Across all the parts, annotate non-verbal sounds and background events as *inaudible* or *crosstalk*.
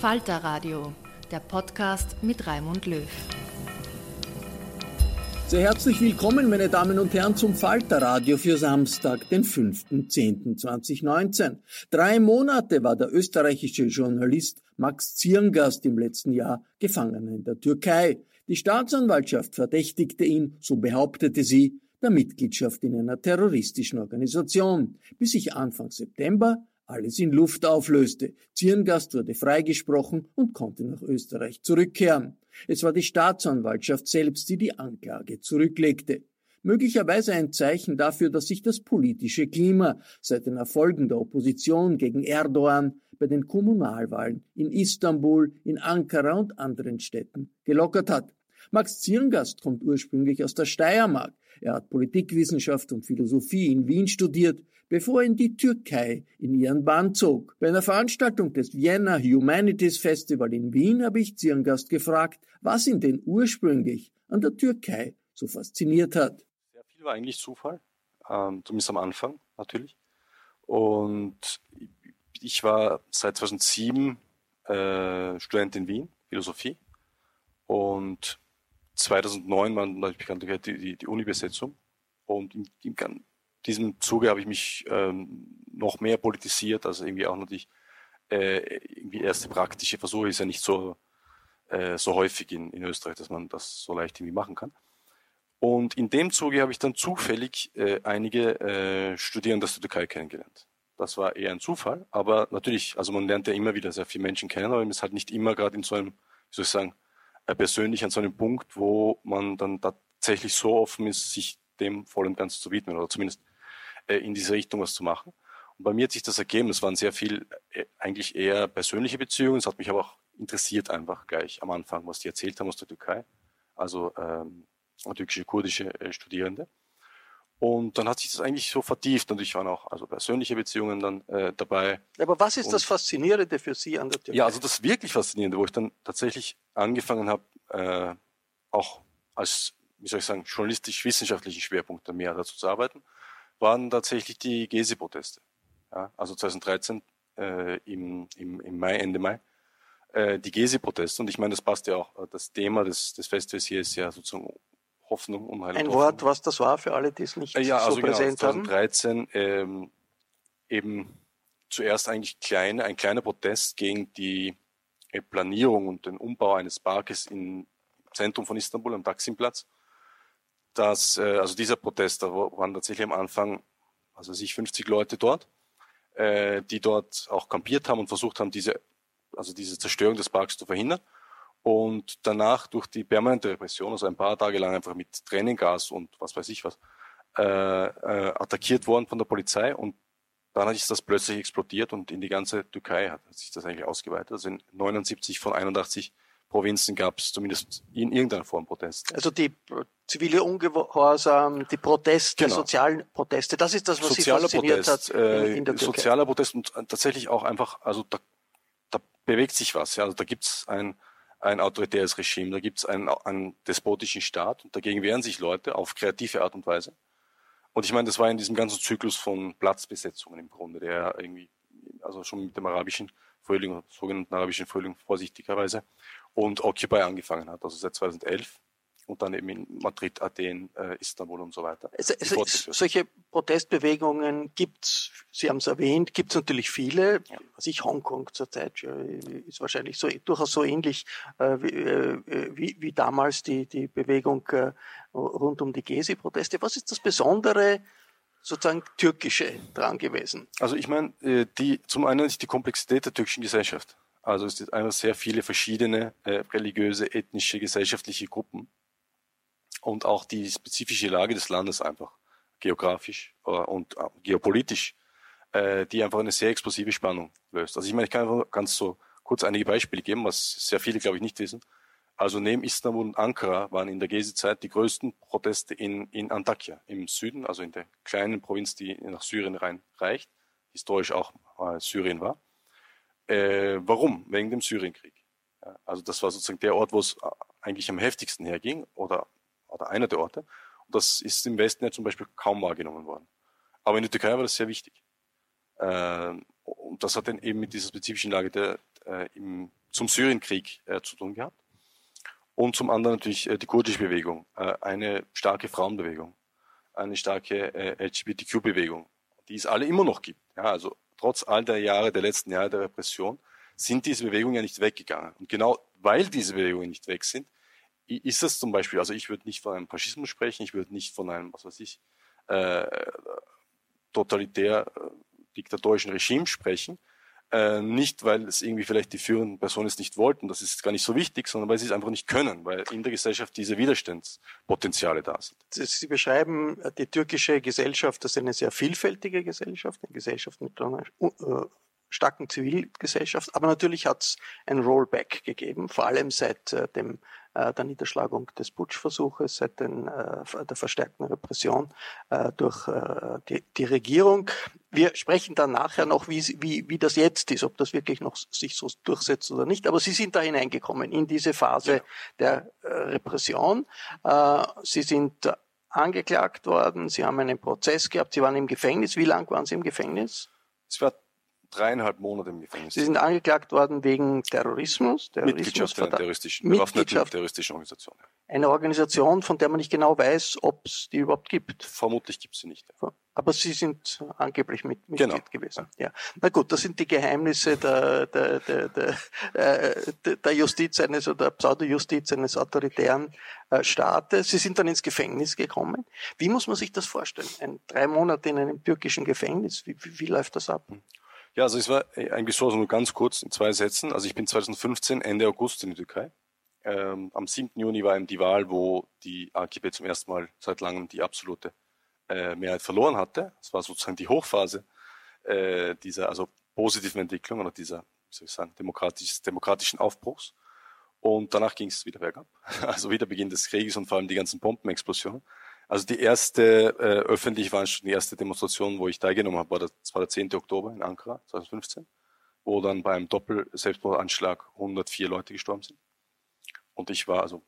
Falter Radio, der Podcast mit Raimund Löw. Sehr herzlich willkommen, meine Damen und Herren, zum Falter Radio für Samstag, den 5.10.2019. Drei Monate war der österreichische Journalist Max Zierngast im letzten Jahr gefangen in der Türkei. Die Staatsanwaltschaft verdächtigte ihn, so behauptete sie, der Mitgliedschaft in einer terroristischen Organisation, bis sich Anfang September alles in Luft auflöste. Zierngast wurde freigesprochen und konnte nach Österreich zurückkehren. Es war die Staatsanwaltschaft selbst, die die Anklage zurücklegte. Möglicherweise ein Zeichen dafür, dass sich das politische Klima seit den Erfolgen der Opposition gegen Erdogan bei den Kommunalwahlen in Istanbul, in Ankara und anderen Städten gelockert hat. Max Zierngast kommt ursprünglich aus der Steiermark. Er hat Politikwissenschaft und Philosophie in Wien studiert, bevor in die Türkei in ihren Bann zog. Bei einer Veranstaltung des Vienna Humanities Festival in Wien habe ich Zierngast gefragt, was ihn denn ursprünglich an der Türkei so fasziniert hat. Sehr viel war eigentlich Zufall, ähm, zumindest am Anfang natürlich. Und ich war seit 2007 äh, Student in Wien, Philosophie. Und 2009 war die, die, die Uni-Besetzung. Und in, in, diesem Zuge habe ich mich ähm, noch mehr politisiert, also irgendwie auch natürlich äh, irgendwie erste praktische Versuche ist ja nicht so, äh, so häufig in, in Österreich, dass man das so leicht irgendwie machen kann. Und in dem Zuge habe ich dann zufällig äh, einige äh, Studierende aus der Türkei kennengelernt. Das war eher ein Zufall, aber natürlich, also man lernt ja immer wieder sehr viele Menschen kennen, aber man ist halt nicht immer gerade in so einem, wie soll ich sagen, äh, persönlich an so einem Punkt, wo man dann tatsächlich so offen ist, sich dem voll und ganz zu widmen oder zumindest in diese Richtung was zu machen. Und bei mir hat sich das ergeben. Es waren sehr viel äh, eigentlich eher persönliche Beziehungen. Es hat mich aber auch interessiert einfach gleich am Anfang, was die erzählt haben aus der Türkei. Also ähm, türkische, kurdische äh, Studierende. Und dann hat sich das eigentlich so vertieft. Und ich waren auch also persönliche Beziehungen dann äh, dabei. Aber was ist und, das Faszinierende für Sie an der Türkei? Ja, also das wirklich Faszinierende, wo ich dann tatsächlich angefangen habe, äh, auch als, wie soll ich sagen, journalistisch-wissenschaftlichen Schwerpunkt mehr dazu zu arbeiten, waren tatsächlich die Gezi-Proteste. Ja, also 2013 äh, im, im, im Mai, Ende Mai, äh, die Gezi-Proteste. Und ich meine, das passt ja auch. Das Thema des, des Festivals hier ist ja sozusagen Hoffnung, Unheil Ein Wort, was das war für alle, die es nicht äh, ja, so also genau, präsent genau, 2013 haben? Ähm, eben zuerst eigentlich kleine, ein kleiner Protest gegen die äh, Planierung und den Umbau eines Parkes im Zentrum von Istanbul am Taksimplatz dass, äh, also dieser Protest, da waren tatsächlich am Anfang, also sich 50 Leute dort, äh, die dort auch kampiert haben und versucht haben, diese, also diese Zerstörung des Parks zu verhindern. Und danach durch die permanente Repression, also ein paar Tage lang einfach mit Tränengas und was weiß ich was, äh, äh, attackiert worden von der Polizei und dann hat sich das plötzlich explodiert und in die ganze Türkei hat sich das eigentlich ausgeweitet. Also in 79 von 81 Provinzen gab es zumindest in irgendeiner Form Protest. Also die zivile Ungehorsam, die Proteste, Genau. sozialen Proteste, das ist das, was sozialer Sie fasziniert Protest, hat in, äh, in der Türkei. sozialer Protest und äh, tatsächlich auch einfach, also da, da bewegt sich was. Ja, also da gibt's ein ein autoritäres Regime, da gibt's einen, einen despotischen Staat und dagegen wehren sich Leute auf kreative Art und Weise. Und ich meine, das war in diesem ganzen Zyklus von Platzbesetzungen im Grunde, der irgendwie, also schon mit dem arabischen Frühling, sogenannten arabischen Frühling vorsichtigerweise, und Occupy angefangen hat, also seit 2011 und dann eben in Madrid, Athen, äh, Istanbul und so weiter. Es, es, fortgeführt. solche Protestbewegungen gibt's, Sie haben es erwähnt, gibt's natürlich viele. Was ich Hongkong zurzeit ja, ist wahrscheinlich so durchaus so ähnlich äh, wie, äh, wie, wie damals die, die Bewegung äh, rund um die Gezi-Proteste. Was ist das Besondere, sozusagen türkische dran gewesen? Also ich meine, äh, die zum einen ist die Komplexität der türkischen Gesellschaft. Also es sind einfach sehr viele verschiedene äh, religiöse, ethnische, gesellschaftliche Gruppen und auch die spezifische Lage des Landes einfach geografisch äh, und äh, geopolitisch, äh, die einfach eine sehr explosive Spannung löst. Also ich meine, ich kann einfach ganz so kurz einige Beispiele geben, was sehr viele, glaube ich, nicht wissen. Also neben Istanbul und Ankara waren in der Gezi-Zeit die größten Proteste in, in Antakya im Süden, also in der kleinen Provinz, die nach Syrien rein reicht, historisch auch äh, Syrien war. Äh, warum? Wegen dem Syrienkrieg. Ja, also das war sozusagen der Ort, wo es äh, eigentlich am heftigsten herging oder, oder einer der Orte. Und das ist im Westen ja zum Beispiel kaum wahrgenommen worden. Aber in der Türkei war das sehr wichtig. Ähm, und das hat dann eben mit dieser spezifischen Lage der, äh, im, zum Syrienkrieg äh, zu tun gehabt. Und zum anderen natürlich äh, die kurdische Bewegung, äh, eine starke Frauenbewegung, eine starke äh, LGBTQ-Bewegung, die es alle immer noch gibt. Ja, also trotz all der Jahre, der letzten Jahre der Repression, sind diese Bewegungen ja nicht weggegangen. Und genau weil diese Bewegungen nicht weg sind, ist es zum Beispiel, also ich würde nicht von einem Faschismus sprechen, ich würde nicht von einem, was weiß ich, äh, totalitär äh, diktatorischen Regime sprechen, äh, nicht, weil es irgendwie vielleicht die führenden Personen es nicht wollten, das ist gar nicht so wichtig, sondern weil sie es einfach nicht können, weil in der Gesellschaft diese Widerstandspotenziale da sind. Sie beschreiben äh, die türkische Gesellschaft als eine sehr vielfältige Gesellschaft, eine Gesellschaft mit äh, starken Zivilgesellschaft, aber natürlich hat es ein Rollback gegeben, vor allem seit äh, dem, äh, der Niederschlagung des Putschversuches, seit den, äh, der verstärkten Repression äh, durch äh, die, die Regierung. Wir sprechen dann nachher noch, wie, wie, wie das jetzt ist, ob das wirklich noch sich so durchsetzt oder nicht. Aber Sie sind da hineingekommen in diese Phase der äh, Repression. Äh, Sie sind angeklagt worden, Sie haben einen Prozess gehabt, Sie waren im Gefängnis. Wie lang waren Sie im Gefängnis? Es war dreieinhalb Monate im Gefängnis. Sie sind angeklagt worden wegen Terrorismus, Mitgliedschaft einer terroristischen, Mitgliedschaft terroristischen Organisation. Ja. einer Organisation, von der man nicht genau weiß, ob es die überhaupt gibt. Vermutlich gibt es sie nicht. Aber Sie sind angeblich mit, Mitglied Genau. gewesen. Ja. Na gut, das sind die Geheimnisse der, der, der, der, äh, der- der Justiz eines oder Pseudojustiz eines autoritären äh, Staates. Sie sind dann ins Gefängnis gekommen. Wie muss man sich das vorstellen? Ein, drei Monate in einem türkischen Gefängnis. Wie, wie, wie läuft das ab? Ja, also es war äh, eigentlich so, also nur ganz kurz in zwei Sätzen. Also ich bin 2015 Ende August in die Türkei. Ähm, am 7. Juni war eben die Wahl, wo die AKP zum ersten Mal seit langem die absolute äh, Mehrheit verloren hatte. Das war sozusagen die Hochphase äh, dieser also positiven Entwicklung oder dieser, wie soll ich sagen, demokratisch, demokratischen Aufbruchs. Und danach ging es wieder bergab. *laughs* Also wieder Beginn des Krieges und vor allem die ganzen Bombenexplosionen. Also die erste äh, öffentlich war schon die erste Demonstration, wo ich teilgenommen habe, war das, das war der 10. Oktober in Ankara 2015, wo dann beim Doppel-Selbstmordanschlag 104 Leute gestorben sind. Und ich war also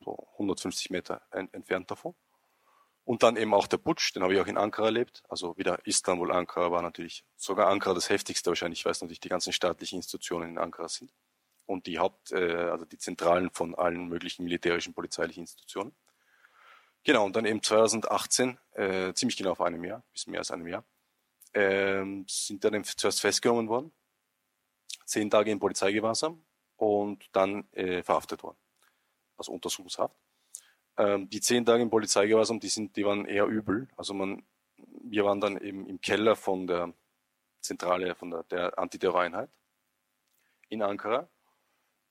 so 150 Meter en entfernt davon. Und dann eben auch der Putsch, den habe ich auch in Ankara erlebt. Also wieder Istanbul, Ankara war natürlich sogar Ankara das heftigste wahrscheinlich, weil es natürlich die ganzen staatlichen Institutionen in Ankara sind und die Haupt, äh, also die Zentralen von allen möglichen militärischen, polizeilichen Institutionen. Genau, und dann eben 2018, äh, ziemlich genau vor einem Jahr, bisschen mehr als einem Jahr, ähm, sind dann eben zuerst festgenommen worden, zehn Tage in Polizeigewahrsam und dann äh, verhaftet worden, also Untersuchungshaft. Ähm, die zehn Tage in Polizeigewahrsam, die sind, die waren eher übel. Also man, wir waren dann eben im Keller von der Zentrale, von der, der Antiterroreinheit in Ankara,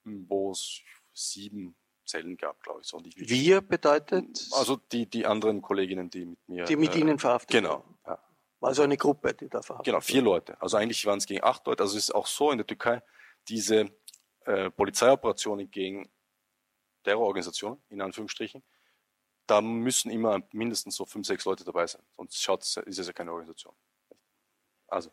wo es sieben Zellen gab, glaube ich. So. Ich, Wir bedeutet, also die, die anderen Kolleginnen, die mit mir. die mit äh, Ihnen verhaftet Genau. Ja. War also eine Gruppe, die da verhaftet Genau, vier Leute. Also eigentlich waren es gegen acht Leute. Also es ist auch so in der Türkei, diese äh, Polizeioperationen gegen Terrororganisationen, in Anführungsstrichen, da müssen immer mindestens so fünf, sechs Leute dabei sein. Sonst schaut, ist es ja keine Organisation. Also.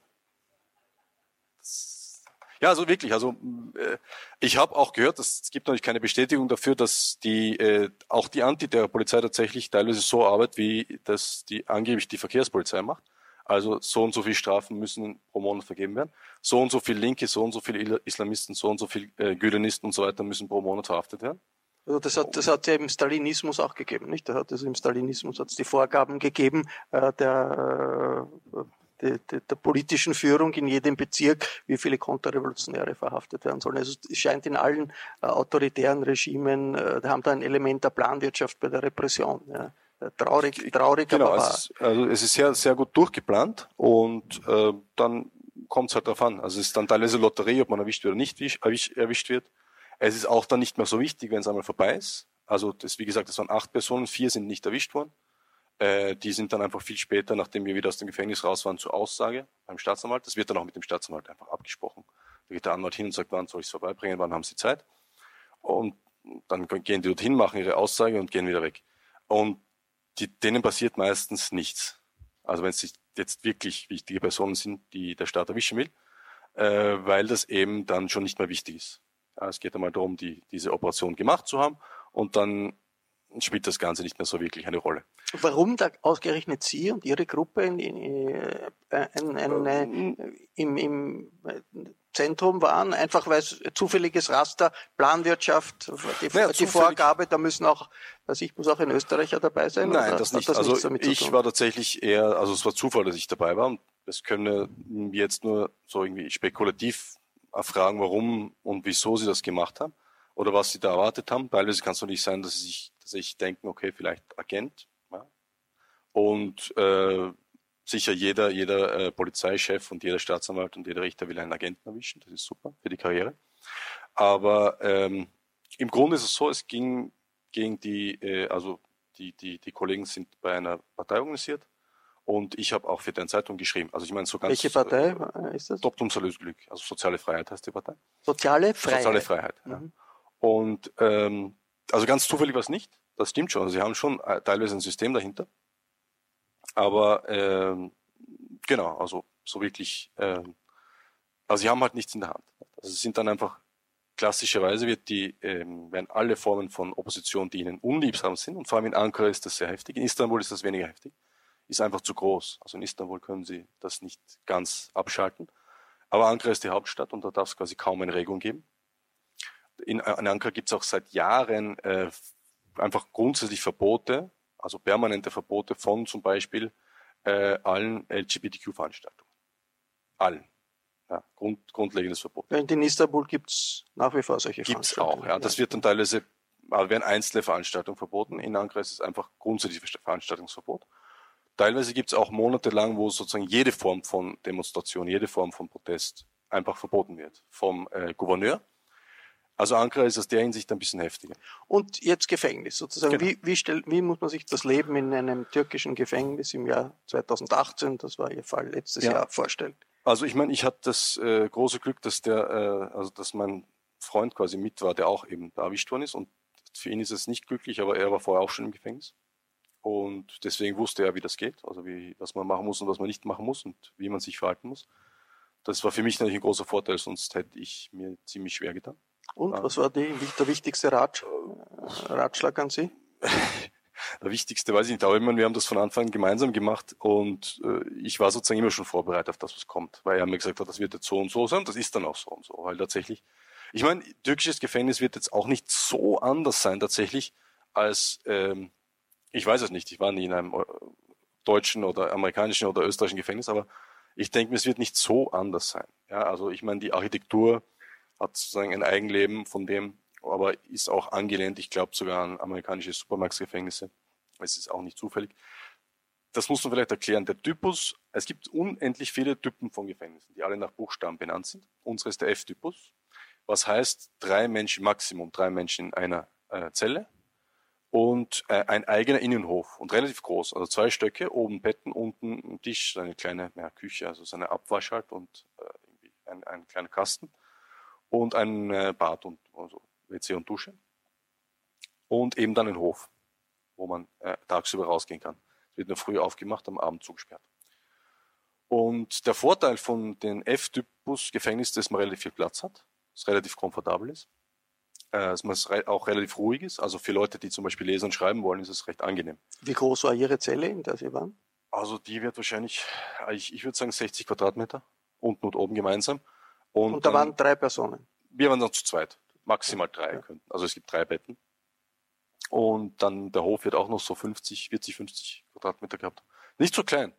Ja, also wirklich. Also äh, ich habe auch gehört, dass, es gibt natürlich keine Bestätigung dafür, dass die äh, auch die Antiterrorpolizei tatsächlich teilweise so arbeitet, wie das die angeblich die Verkehrspolizei macht. Also so und so viele Strafen müssen pro Monat vergeben werden. So und so viele Linke, so und so viele Islamisten, so und so viele äh, Gülenisten und so weiter müssen pro Monat verhaftet werden. Also das hat, das hat ja im Stalinismus auch gegeben, nicht? Da hat es im Stalinismus hat es die Vorgaben gegeben äh, der, äh, der, der, der politischen Führung in jedem Bezirk, wie viele Konterrevolutionäre verhaftet werden sollen. Also es scheint in allen äh, autoritären Regimen, äh, da haben da ein Element der Planwirtschaft bei der Repression. Ja. Traurig, traurig, genau, aber es ist, also es ist sehr, sehr gut durchgeplant und äh, dann kommt es halt darauf an. Also es ist dann teilweise Lotterie, ob man erwischt wird oder nicht erwischt, erwischt wird. Es ist auch dann nicht mehr so wichtig, wenn es einmal vorbei ist. Also das, wie gesagt, das waren acht Personen, vier sind nicht erwischt worden. Äh, die sind dann einfach viel später, nachdem wir wieder aus dem Gefängnis raus waren, zur Aussage beim Staatsanwalt. Das wird dann auch mit dem Staatsanwalt einfach abgesprochen. Da geht der Anwalt hin und sagt, wann soll ich es vorbeibringen, wann haben Sie Zeit? Und dann gehen die dorthin, machen ihre Aussage und gehen wieder weg. Und die, denen passiert meistens nichts. Also wenn es jetzt wirklich wichtige Personen sind, die der Staat erwischen will, äh, weil das eben dann schon nicht mehr wichtig ist. Ja, es geht einmal darum, die, diese Operation gemacht zu haben und dann spielt das Ganze nicht mehr so wirklich eine Rolle. Warum da ausgerechnet Sie und Ihre Gruppe in, in, in, in, in im, im Zentrum waren, einfach weil es zufälliges Raster, Planwirtschaft, die, naja, die Vorgabe, da müssen auch, also ich muss auch ein Österreicher dabei sein? Nein, das nicht. Das also ich war tatsächlich eher, also es war Zufall, dass ich dabei war und das können wir jetzt nur so irgendwie spekulativ fragen, warum und wieso sie das gemacht haben oder was sie da erwartet haben. Teilweise kann es doch nicht sein, dass sie sich tatsächlich denken, okay, vielleicht Agent. Ja. Und äh, sicher jeder, jeder äh, Polizeichef und jeder Staatsanwalt und jeder Richter will einen Agenten erwischen. Das ist super für die Karriere. Aber ähm, im Grunde ist es so, es ging gegen die, äh, also die, die, die Kollegen sind bei einer Partei organisiert und ich habe auch für deren Zeitung geschrieben. Also ich meine so ganz. Welche Partei äh, ist das? Doppelum Glück, also Soziale Freiheit heißt die Partei. Soziale Freiheit. Soziale Freiheit. Mhm. Ja. Und ähm, also ganz zufällig war es nicht. Das stimmt schon. Also sie haben schon äh, teilweise ein System dahinter. Aber ähm, genau, also so wirklich, ähm, also sie haben halt nichts in der Hand. Also es sind dann einfach klassischerweise wird die, ähm, werden alle Formen von Opposition, die ihnen unliebsam sind, und vor allem in Ankara ist das sehr heftig, in Istanbul ist das weniger heftig, ist einfach zu groß. Also in Istanbul können sie das nicht ganz abschalten. Aber Ankara ist die Hauptstadt und da darf es quasi kaum eine Regung geben. In, in Ankara gibt es auch seit Jahren äh, einfach grundsätzlich Verbote, also permanente Verbote von zum Beispiel äh, allen LGBTQ-Veranstaltungen. Allen. Ja, Grund, grundlegendes Verbot. Und in Istanbul gibt es nach wie vor solche gibt's Veranstaltungen. Gibt auch, ja. Das wird dann teilweise, also werden einzelne Veranstaltungen verboten. In Ankara ist es einfach grundsätzlich Veranstaltungsverbot. Teilweise gibt es auch monatelang, wo sozusagen jede Form von Demonstration, jede Form von Protest einfach verboten wird. Vom äh, Gouverneur also Ankara ist aus der Hinsicht ein bisschen heftiger. Und jetzt Gefängnis sozusagen. Genau. Wie, wie, stell, wie muss man sich das Leben in einem türkischen Gefängnis im Jahr 2018, das war Ihr Fall letztes ja. Jahr, vorstellen? Also ich meine, ich hatte das äh, große Glück, dass der, äh, also dass mein Freund quasi mit war, der auch eben da erwischt worden ist. Und für ihn ist es nicht glücklich, aber er war vorher auch schon im Gefängnis. Und deswegen wusste er, wie das geht, also wie, was man machen muss und was man nicht machen muss und wie man sich verhalten muss. Das war für mich natürlich ein großer Vorteil, sonst hätte ich mir ziemlich schwer getan. Und was war die, der wichtigste Rat, Ratschlag an Sie? *laughs* Der wichtigste weiß ich nicht, aber ich meine, wir haben das von Anfang an gemeinsam gemacht und äh, ich war sozusagen immer schon vorbereitet auf das, was kommt, weil er mir gesagt hat, das wird jetzt so und so sein das ist dann auch so und so, weil tatsächlich, ich meine, türkisches Gefängnis wird jetzt auch nicht so anders sein tatsächlich als, ähm, ich weiß es nicht, ich war nie in einem äh, deutschen oder amerikanischen oder österreichischen Gefängnis, aber ich denke mir, es wird nicht so anders sein. Ja, also ich meine, die Architektur, hat sozusagen ein Eigenleben von dem, aber ist auch angelehnt, ich glaube sogar an amerikanische Supermax-Gefängnisse. Es ist auch nicht zufällig. Das muss man vielleicht erklären. Der Typus, es gibt unendlich viele Typen von Gefängnissen, die alle nach Buchstaben benannt sind. Unsere ist der F-Typus, was heißt drei Menschen, Maximum drei Menschen in einer äh, Zelle und äh, ein eigener Innenhof und relativ groß, also zwei Stöcke, oben Betten, unten ein Tisch, eine kleine ja, Küche, also so eine Abwasch halt und äh, ein, ein kleiner Kasten und ein äh, Bad und also WC und Dusche. Und eben dann ein Hof, wo man äh, tagsüber rausgehen kann. Es wird nur früh aufgemacht, am Abend zugesperrt. Und der Vorteil von den F-Typus Gefängnissen, dass man relativ viel Platz hat, es relativ komfortabel ist, äh, dass man auch relativ ruhig ist. Also für Leute, die zum Beispiel lesen und schreiben wollen, ist es recht angenehm. Wie groß war Ihre Zelle, in der Sie waren? Also die wird wahrscheinlich, ich, ich würde sagen 60 Quadratmeter, unten und oben gemeinsam. Und, und da waren drei Personen? Wir waren dann zu zweit, maximal drei. Ja. Also es gibt drei Betten. Und dann der Hof wird auch noch so 50, 40, 50 Quadratmeter gehabt. Nicht so klein.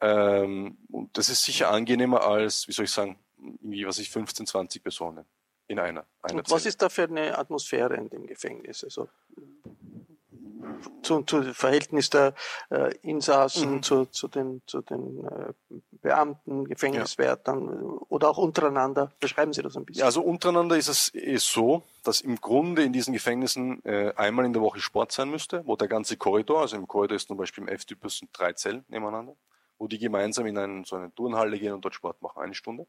Ähm, und das ist sicher angenehmer als, wie soll ich sagen, irgendwie, was ich, 15, 20 Personen in einer. einer und was Zelle. ist da für eine Atmosphäre in dem Gefängnis? Also zu, zu Verhältnis der äh, Insassen mhm. zu, zu den, zu den äh, Beamten, Gefängniswärtern ja. oder auch untereinander. Beschreiben Sie das ein bisschen. Ja, also untereinander ist es ist so, dass im Grunde in diesen Gefängnissen äh, einmal in der Woche Sport sein müsste, wo der ganze Korridor, also im Korridor ist zum Beispiel im F-Typus sind drei Zellen nebeneinander, wo die gemeinsam in einen, so eine Turnhalle gehen und dort Sport machen, eine Stunde.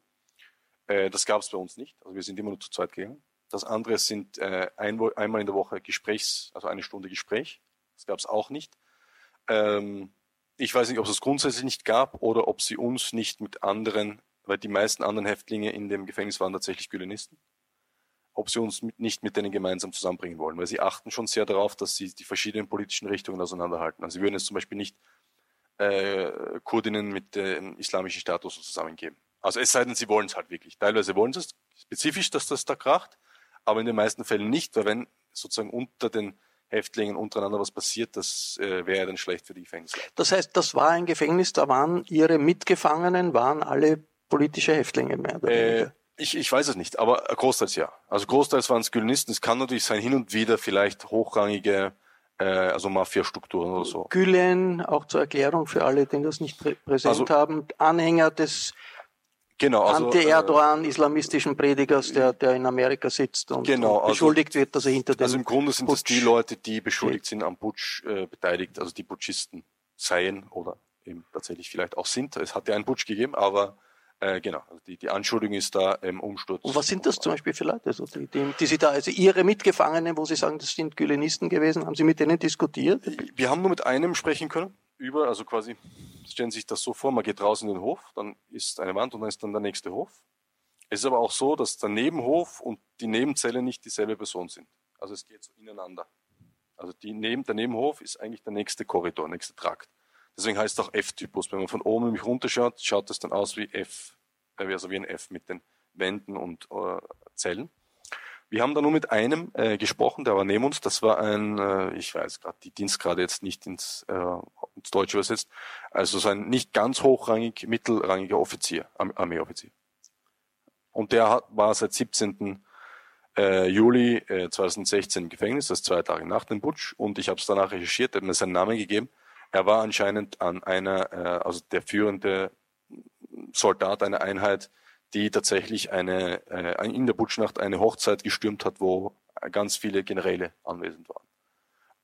Äh, das gab es bei uns nicht, also wir sind immer nur zu zweit gegangen. Das andere sind äh, ein, einmal in der Woche Gesprächs, also eine Stunde Gespräch. Das gab es auch nicht. Ähm, ich weiß nicht, ob es es grundsätzlich nicht gab oder ob sie uns nicht mit anderen, weil die meisten anderen Häftlinge in dem Gefängnis waren tatsächlich Gülenisten, ob sie uns mit, nicht mit denen gemeinsam zusammenbringen wollen, weil sie achten schon sehr darauf, dass sie die verschiedenen politischen Richtungen auseinanderhalten. Also sie würden jetzt zum Beispiel nicht äh, Kurdinnen mit dem islamischen Status zusammengeben. Also es sei denn, sie wollen es halt wirklich. Teilweise wollen sie es spezifisch, dass das da kracht, aber in den meisten Fällen nicht, weil wenn sozusagen unter den Häftlingen untereinander was passiert, das äh, wäre dann schlecht für die Gefängnisleiter. Das heißt, das war ein Gefängnis, da waren Ihre Mitgefangenen, waren alle politische Häftlinge mehr oder äh, weniger? Ich, ich weiß es nicht, aber großteils ja. Also großteils waren es Gülenisten. Es kann natürlich sein, hin und wieder vielleicht hochrangige, äh, also Mafia-Strukturen oder so. Gülen, auch zur Erklärung für alle, die das nicht präsent also, haben, Anhänger des genau, also, Anti-Erdogan, äh, islamistischen Predigers, der, der in Amerika sitzt und, genau, und beschuldigt also, wird, dass er hinter dem Also im Grunde sind Putsch das die Leute, die beschuldigt sind am Putsch äh, beteiligt, also die Putschisten seien oder eben tatsächlich vielleicht auch sind. Es hat ja einen Putsch gegeben, aber äh, genau, also die, die Anschuldigung ist da im Umsturz. Und was sind das zum Beispiel für Leute, also die, die, die Sie da, also Ihre Mitgefangenen, wo Sie sagen, das sind Gülenisten gewesen, haben Sie mit denen diskutiert? Wir haben nur mit einem sprechen können über, also quasi stellen Sie sich das so vor, man geht raus in den Hof, dann ist eine Wand und dann ist dann der nächste Hof. Es ist aber auch so, dass der Nebenhof und die Nebenzelle nicht dieselbe Person sind. Also es geht so ineinander. Also die Neben, der Nebenhof ist eigentlich der nächste Korridor, nächste Trakt. Deswegen heißt es auch F-Typus. Wenn man von oben nämlich runterschaut, schaut es dann aus wie F, äh, also wie ein F mit den Wänden und äh, Zellen. Wir haben da nur mit einem äh, gesprochen, der war neben uns. Das war ein, äh, ich weiß gerade die Dienstgrade jetzt nicht ins, äh, ins Deutsche übersetzt, also so ein nicht ganz hochrangig, mittelrangiger Offizier, Armeeoffizier. Und der hat, war seit 17. Äh, Juli äh, 2016 im Gefängnis, das zwei Tage nach dem Putsch. Und ich habe es danach recherchiert, er hat mir seinen Namen gegeben. Er war anscheinend an einer, äh, also der führende Soldat einer Einheit, die tatsächlich eine, äh, in der Putschnacht eine Hochzeit gestürmt hat, wo ganz viele Generäle anwesend waren.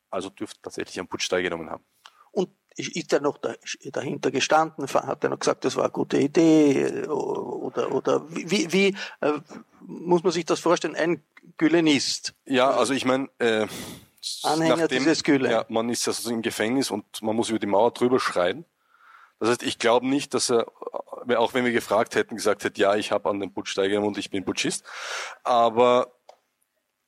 Also dürfte tatsächlich am Putsch teilgenommen haben. Und ist er noch dahinter gestanden? Hat er noch gesagt, das war eine gute Idee? Oder, oder wie, wie äh, muss man sich das vorstellen? Ein Gülenist. Ja, also ich meine, äh, Anhänger nachdem, dieses Gülen. Ja, man ist also im Gefängnis und man muss über die Mauer drüber schreien. Das heißt, ich glaube nicht, dass er, auch wenn wir gefragt hätten, gesagt hätte, ja, ich habe an den Putsch teilgenommen und ich bin Putschist. Aber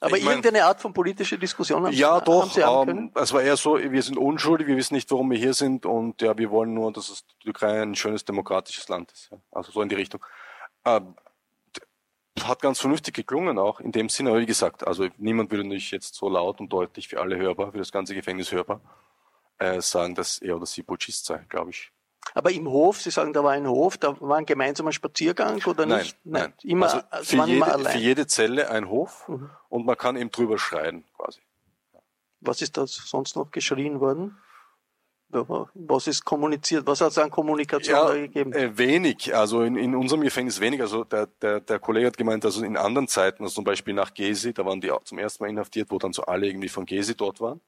aber ich irgendeine mein, Art von politischer Diskussion haben, ja, doch, haben Sie? Ähm, es war eher so, wir sind unschuldig, wir wissen nicht, warum wir hier sind und ja, wir wollen nur, dass es die Türkei ein schönes demokratisches Land ist. Ja. Also so in die Richtung. Ähm, hat ganz vernünftig geklungen auch in dem Sinne, aber wie gesagt, also niemand würde nicht jetzt so laut und deutlich für alle hörbar, für das ganze Gefängnis hörbar, äh, sagen, dass er oder sie Putschist sei, glaube ich. Aber im Hof, Sie sagen, da war ein Hof, da war ein gemeinsamer Spaziergang oder nein, nicht? Nein, nein. Immer, also für, jede, immer allein. für jede Zelle ein Hof mhm. und man kann eben drüber schreien quasi. Was ist da sonst noch geschrien worden? Was ist kommuniziert? Was hat es an Kommunikation ja, gegeben? Äh, wenig. Also in, in unserem Gefängnis wenig. Also der, der, der Kollege hat gemeint, also in anderen Zeiten, also zum Beispiel nach Gezi, da waren die zum ersten Mal inhaftiert, wo dann so alle irgendwie von Gezi dort waren.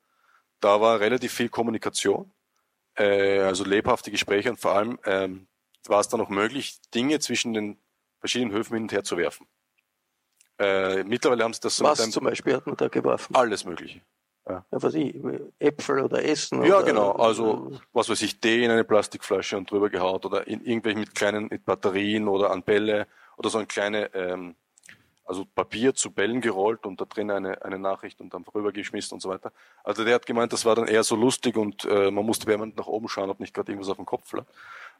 Da war relativ viel Kommunikation äh, also lebhafte Gespräche und vor allem ähm, war es dann noch möglich, Dinge zwischen den verschiedenen Höfen hin und her zu werfen. Äh, mittlerweile haben sie das so Was zum Beispiel hat man da geworfen? Alles Mögliche. Ja. ja was ich, Äpfel oder Essen? Ja, oder, genau. Also, was weiß ich, Tee in eine Plastikflasche und drüber gehaut oder in irgendwelche mit kleinen mit Batterien oder an Bälle oder so ein kleine, ähm, also Papier zu Bällen gerollt und da drin eine, eine Nachricht und dann rübergeschmissen und so weiter. Also der hat gemeint, das war dann eher so lustig und äh, man musste während nach oben schauen, ob nicht gerade irgendwas auf dem Kopf lag.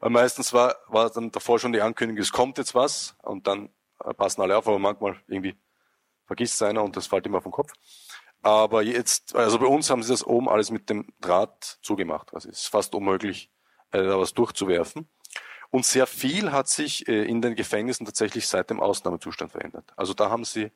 Weil meistens war, war dann davor schon die Ankündigung, es kommt jetzt was und dann äh, passen alle auf, aber manchmal irgendwie vergisst einer und das fällt ihm auf den Kopf. Aber jetzt, also bei uns haben sie das oben alles mit dem Draht zugemacht. Also es ist fast unmöglich, äh, da was durchzuwerfen. Und sehr viel hat sich äh, in den Gefängnissen tatsächlich seit dem Ausnahmezustand verändert. Also da haben sie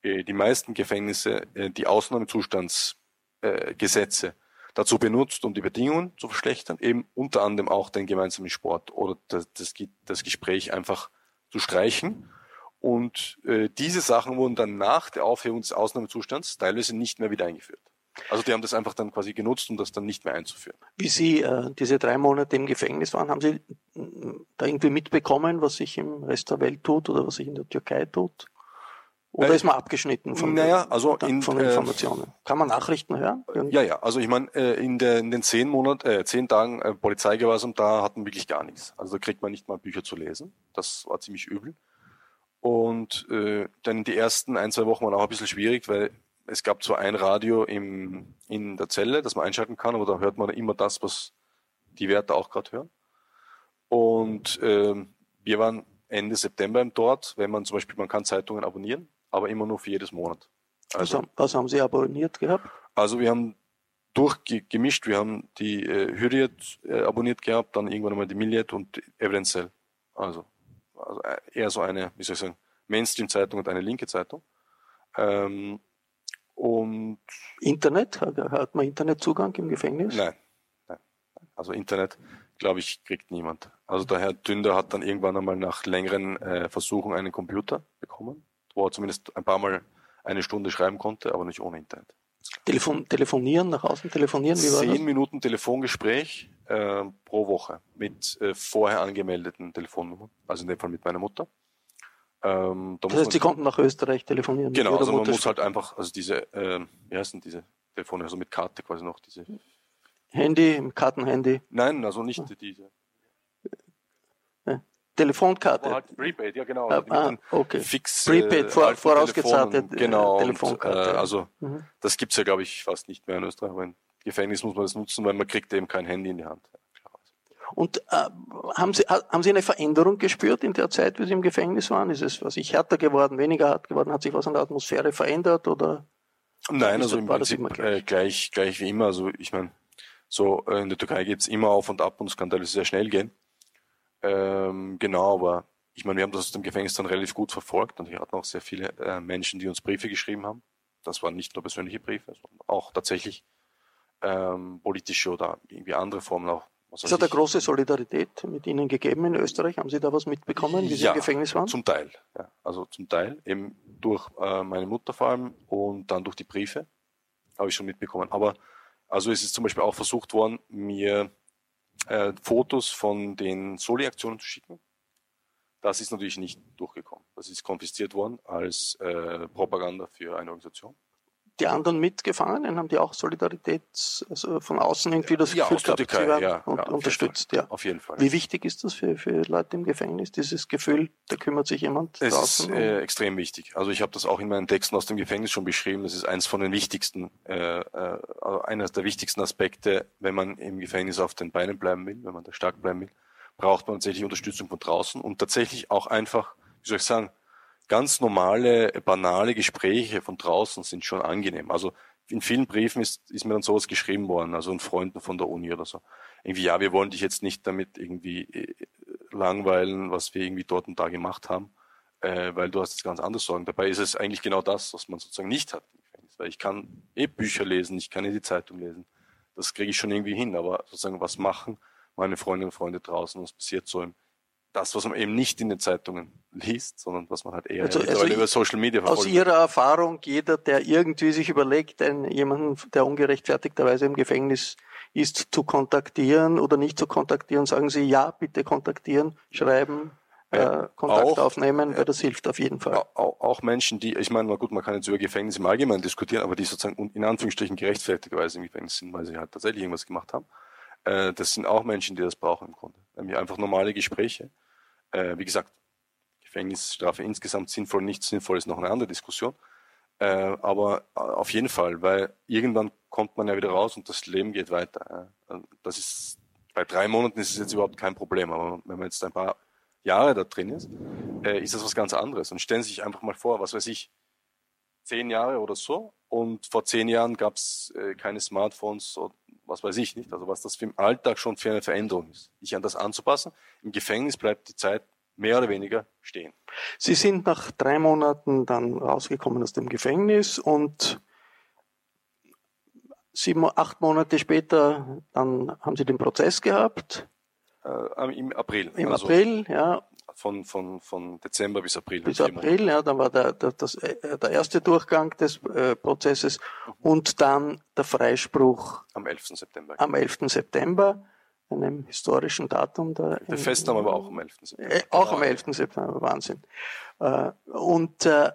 äh, die meisten Gefängnisse äh, die Ausnahmezustandsgesetze dazu benutzt, um die Bedingungen zu verschlechtern, eben unter anderem auch den gemeinsamen Sport oder das, das, das Gespräch einfach zu streichen und äh, diese Sachen wurden dann nach der Aufhebung des Ausnahmezustands teilweise nicht mehr wieder eingeführt. Also die haben das einfach dann quasi genutzt, um das dann nicht mehr einzuführen. Wie Sie äh, diese drei Monate im Gefängnis waren, haben Sie äh, da irgendwie mitbekommen, was sich im Rest der Welt tut oder was sich in der Türkei tut? Oder ist man abgeschnitten von, naja, also in, von Informationen? Äh, Kann man Nachrichten hören? Irgendwie? Ja, ja. Also ich meine, äh, in, in den zehn Monaten, äh, zehn Tagen äh, Polizeigewahrsam, da hatten wirklich gar nichts. Also da kriegt man nicht mal Bücher zu lesen. Das war ziemlich übel. Und äh, dann die ersten ein, zwei Wochen waren auch ein bisschen schwierig, weil es gab zwar ein Radio im, in der Zelle, das man einschalten kann, aber da hört man immer das, was die Wärter auch gerade hören. Und äh, wir waren Ende September dort, wenn man zum Beispiel, man kann Zeitungen abonnieren, aber immer nur für jedes Monat. Also, was, was haben Sie abonniert gehabt? Also wir haben durchgemischt, wir haben die äh, Hürriyet äh, abonniert gehabt, dann irgendwann einmal die Millet und Evidence Cell. Also also äh, eher so eine, wie soll ich sagen, Mainstream-Zeitung und eine linke Zeitung. Ähm, und Internet? Hat man Internetzugang im Gefängnis? Nein, nein. Also Internet, glaube ich, kriegt niemand. Also der Herr Dünder hat dann irgendwann einmal nach längeren äh, Versuchen einen Computer bekommen, wo er zumindest ein paar Mal eine Stunde schreiben konnte, aber nicht ohne Internet. Telefon, telefonieren, nach außen telefonieren? Wie war Zehn das? Minuten Telefongespräch äh, pro Woche mit äh, vorher angemeldeten Telefonnummern, also in dem Fall mit meiner Mutter. Ähm, da das heißt, Sie konnten nach Österreich telefonieren? Genau, also man muss halt einfach, also diese, äh, wie heißen diese Telefone, also mit Karte quasi noch, diese. Handy, Kartenhandy? Nein, also nicht ah. diese. Telefonkarte. Halt Prepaid, ja genau. Ah, ah okay. Fix, Prepaid, vor, vorausgezahlte äh, genau, Telefonkarte. Und, äh, also mhm. das gibt's ja, glaube ich, fast nicht mehr in Österreich, aber in Gefängnis muss man das nutzen, weil man kriegt eben kein Handy in die Hand. Und äh, haben, Sie, haben Sie eine Veränderung gespürt in der Zeit, wie Sie im Gefängnis waren? Ist es was ich härter geworden, weniger hart geworden? Hat sich was an der Atmosphäre verändert oder? Nein, also im Prinzip gleich? Äh, gleich, gleich wie immer. Also ich meine, so äh, in der Türkei geht's immer auf und ab und es kann teilweise sehr schnell gehen. Ähm, genau, aber ich meine, wir haben das aus dem Gefängnis dann relativ gut verfolgt und wir hatten auch sehr viele äh, Menschen, die uns Briefe geschrieben haben. Das waren nicht nur persönliche Briefe, sondern auch tatsächlich ähm, politische oder irgendwie andere Formen auch. Es hat eine große Solidarität mit Ihnen gegeben in Österreich. Haben Sie da was mitbekommen, wie Sie ja, im Gefängnis waren? Zum Teil, ja. Also zum Teil eben durch äh, meine Mutter vor allem und dann durch die Briefe habe ich schon mitbekommen. Aber also es ist zum Beispiel auch versucht worden, mir äh, Fotos von den Soli-Aktionen zu schicken. Das ist natürlich nicht durchgekommen. Das ist konfisziert worden als äh, Propaganda für eine Organisation. Die anderen Mitgefangenen haben die auch Solidarität also von außen irgendwie das ja, Gefühl gehabt, Türkei, sie ja, und, ja, unterstützt. Ja. Auf jeden Fall. Wie wichtig ist das für, für Leute im Gefängnis, dieses Gefühl, da kümmert sich jemand es draußen? Ist äh, extrem wichtig. Also ich habe das auch in meinen Texten aus dem Gefängnis schon beschrieben. Das ist eins von den wichtigsten, äh, äh, einer der wichtigsten Aspekte, wenn man im Gefängnis auf den Beinen bleiben will, wenn man da stark bleiben will, braucht man tatsächlich Unterstützung von draußen und tatsächlich auch einfach, wie soll ich sagen, ganz normale, banale Gespräche von draußen sind schon angenehm. Also in vielen Briefen ist, ist mir dann sowas geschrieben worden, also an Freunden von der Uni oder so. Irgendwie, ja, wir wollen dich jetzt nicht damit irgendwie äh, langweilen, was wir irgendwie dort und da gemacht haben, äh, weil du hast jetzt ganz andere Sorgen. Dabei ist es eigentlich genau das, was man sozusagen nicht hat. Weil ich kann eh Bücher lesen, ich kann eh die Zeitung lesen. Das kriege ich schon irgendwie hin, aber sozusagen was machen meine Freundinnen und Freunde draußen, was passiert so im das, was man eben nicht in den Zeitungen liest, sondern was man halt eher also, also über Social Media verfolgt. Aus Ihrer Erfahrung, jeder, der irgendwie sich überlegt, einen, jemanden, der ungerechtfertigterweise im Gefängnis ist, zu kontaktieren oder nicht zu kontaktieren, sagen Sie, ja, bitte kontaktieren, schreiben. äh, Kontakt auch, aufnehmen, weil das hilft auf jeden Fall. Auch, auch Menschen, die, ich meine, gut, man kann jetzt über Gefängnis im Allgemeinen diskutieren, aber die sozusagen in Anführungsstrichen gerechtfertigterweise im Gefängnis sind, weil sie halt tatsächlich irgendwas gemacht haben. Äh, das sind auch Menschen, die das brauchen im Grunde. Nämlich einfach normale Gespräche. Äh, wie gesagt, Gefängnisstrafe insgesamt sinnvoll, nicht sinnvoll ist noch eine andere Diskussion. Äh, aber auf jeden Fall, weil irgendwann kommt man ja wieder raus und das Leben geht weiter. Das ist, bei drei Monaten ist es jetzt überhaupt kein Problem, aber wenn man jetzt ein paar Jahre da drin ist, äh, ist das was ganz anderes. Und stellen Sie sich einfach mal vor, was weiß ich, zehn Jahre oder so und vor zehn Jahren gab es äh, keine Smartphones oder was weiß ich nicht. Also was das im Alltag schon für eine Veränderung ist. Sich an das anzupassen. Im Gefängnis bleibt die Zeit mehr oder weniger stehen. Sie sind nach drei Monaten dann rausgekommen aus dem Gefängnis und sieben, acht Monate später, dann haben Sie den Prozess gehabt. Äh, Im April. Im also April, ja. Von, von, von Dezember bis April. Bis April, ja, dann war der, der, das, äh, der erste Durchgang des äh, Prozesses mhm. und dann der Freispruch. Am 11. September. Am 11. September einem historischen Datum. Da der Festnahme war auch am 11. September. Äh, auch am 11. September, Wahnsinn. Äh, und äh,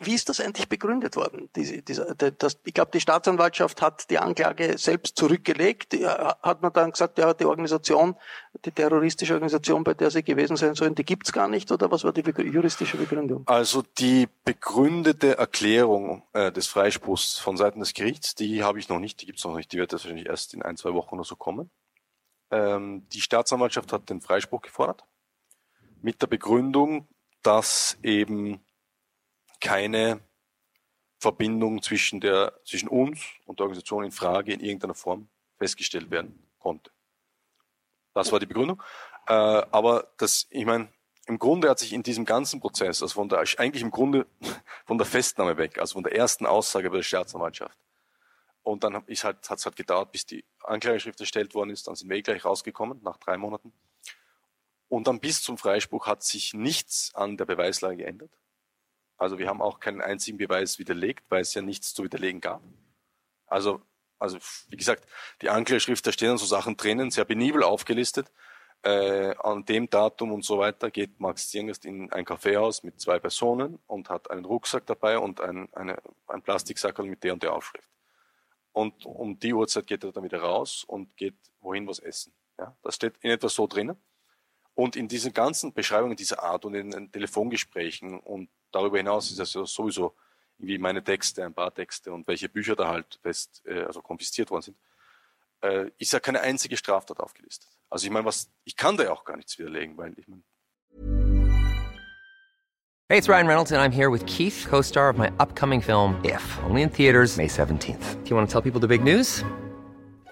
wie ist das eigentlich begründet worden? Diese, diese, das, ich glaube, die Staatsanwaltschaft hat die Anklage selbst zurückgelegt. Hat man dann gesagt, ja, die Organisation, die terroristische Organisation, bei der sie gewesen sein sollen, die gibt's gar nicht? Oder was war die juristische Begründung? Also die begründete Erklärung äh, des Freispruchs von Seiten des Gerichts, die habe ich noch nicht, die gibt's noch nicht. Die wird wahrscheinlich erst in ein, zwei Wochen oder so kommen. Ähm, die Staatsanwaltschaft hat den Freispruch gefordert mit der Begründung, dass eben keine Verbindung zwischen, der, zwischen uns und der Organisation in Frage in irgendeiner Form festgestellt werden konnte. Das war die Begründung. Äh, aber das, ich meine, im Grunde hat sich in diesem ganzen Prozess, also von der, eigentlich im Grunde *laughs* von der Festnahme weg, also von der ersten Aussage bei der Staatsanwaltschaft. Und dann ist halt, hat es halt gedauert, bis die Anklageschrift erstellt worden ist. Dann sind wir eh gleich rausgekommen, nach drei Monaten. Und dann bis zum Freispruch hat sich nichts an der Beweislage geändert. Also wir haben auch keinen einzigen Beweis widerlegt, weil es ja nichts zu widerlegen gab. Also, also wie gesagt, die Anklageschrift, da stehen so Sachen drinnen, sehr penibel aufgelistet. Äh, an dem Datum und so weiter geht Max Zierngast in ein Kaffeehaus mit zwei Personen und hat einen Rucksack dabei und ein, eine, ein Plastiksackerl mit der und der Aufschrift. Und um die Uhrzeit geht er dann wieder raus und geht wohin was essen. Ja, das steht in etwas so drinnen. Und in diesen ganzen Beschreibungen dieser Art und in den Telefongesprächen und darüber hinaus ist das sowieso irgendwie meine Texte, ein paar Texte und welche Bücher da halt fest, äh, also konfisziert worden sind, äh, ist ja keine einzige Straftat aufgelistet. Also ich meine, was, ich kann da ja auch gar nichts widerlegen, weil ich meine. Hey, it's Ryan Reynolds and I'm here with Keith, co-star of my upcoming film If, only in theaters May 17th. Do you want to tell people the big news?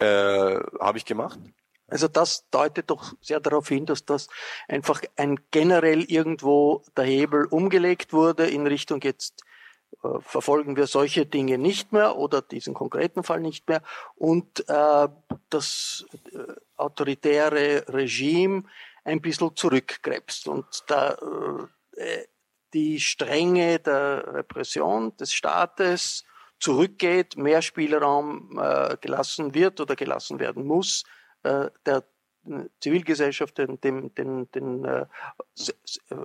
Äh, Habe ich gemacht. Also das deutet doch sehr darauf hin, dass das einfach ein generell irgendwo der Hebel umgelegt wurde in Richtung jetzt äh, verfolgen wir solche Dinge nicht mehr oder diesen konkreten Fall nicht mehr und äh, das äh, autoritäre Regime ein bisschen zurückkrebst und da äh, die Strenge der Repression des Staates zurückgeht, mehr Spielraum äh, gelassen wird oder gelassen werden muss, äh, der äh, Zivilgesellschaft, den, den, den, den äh, äh,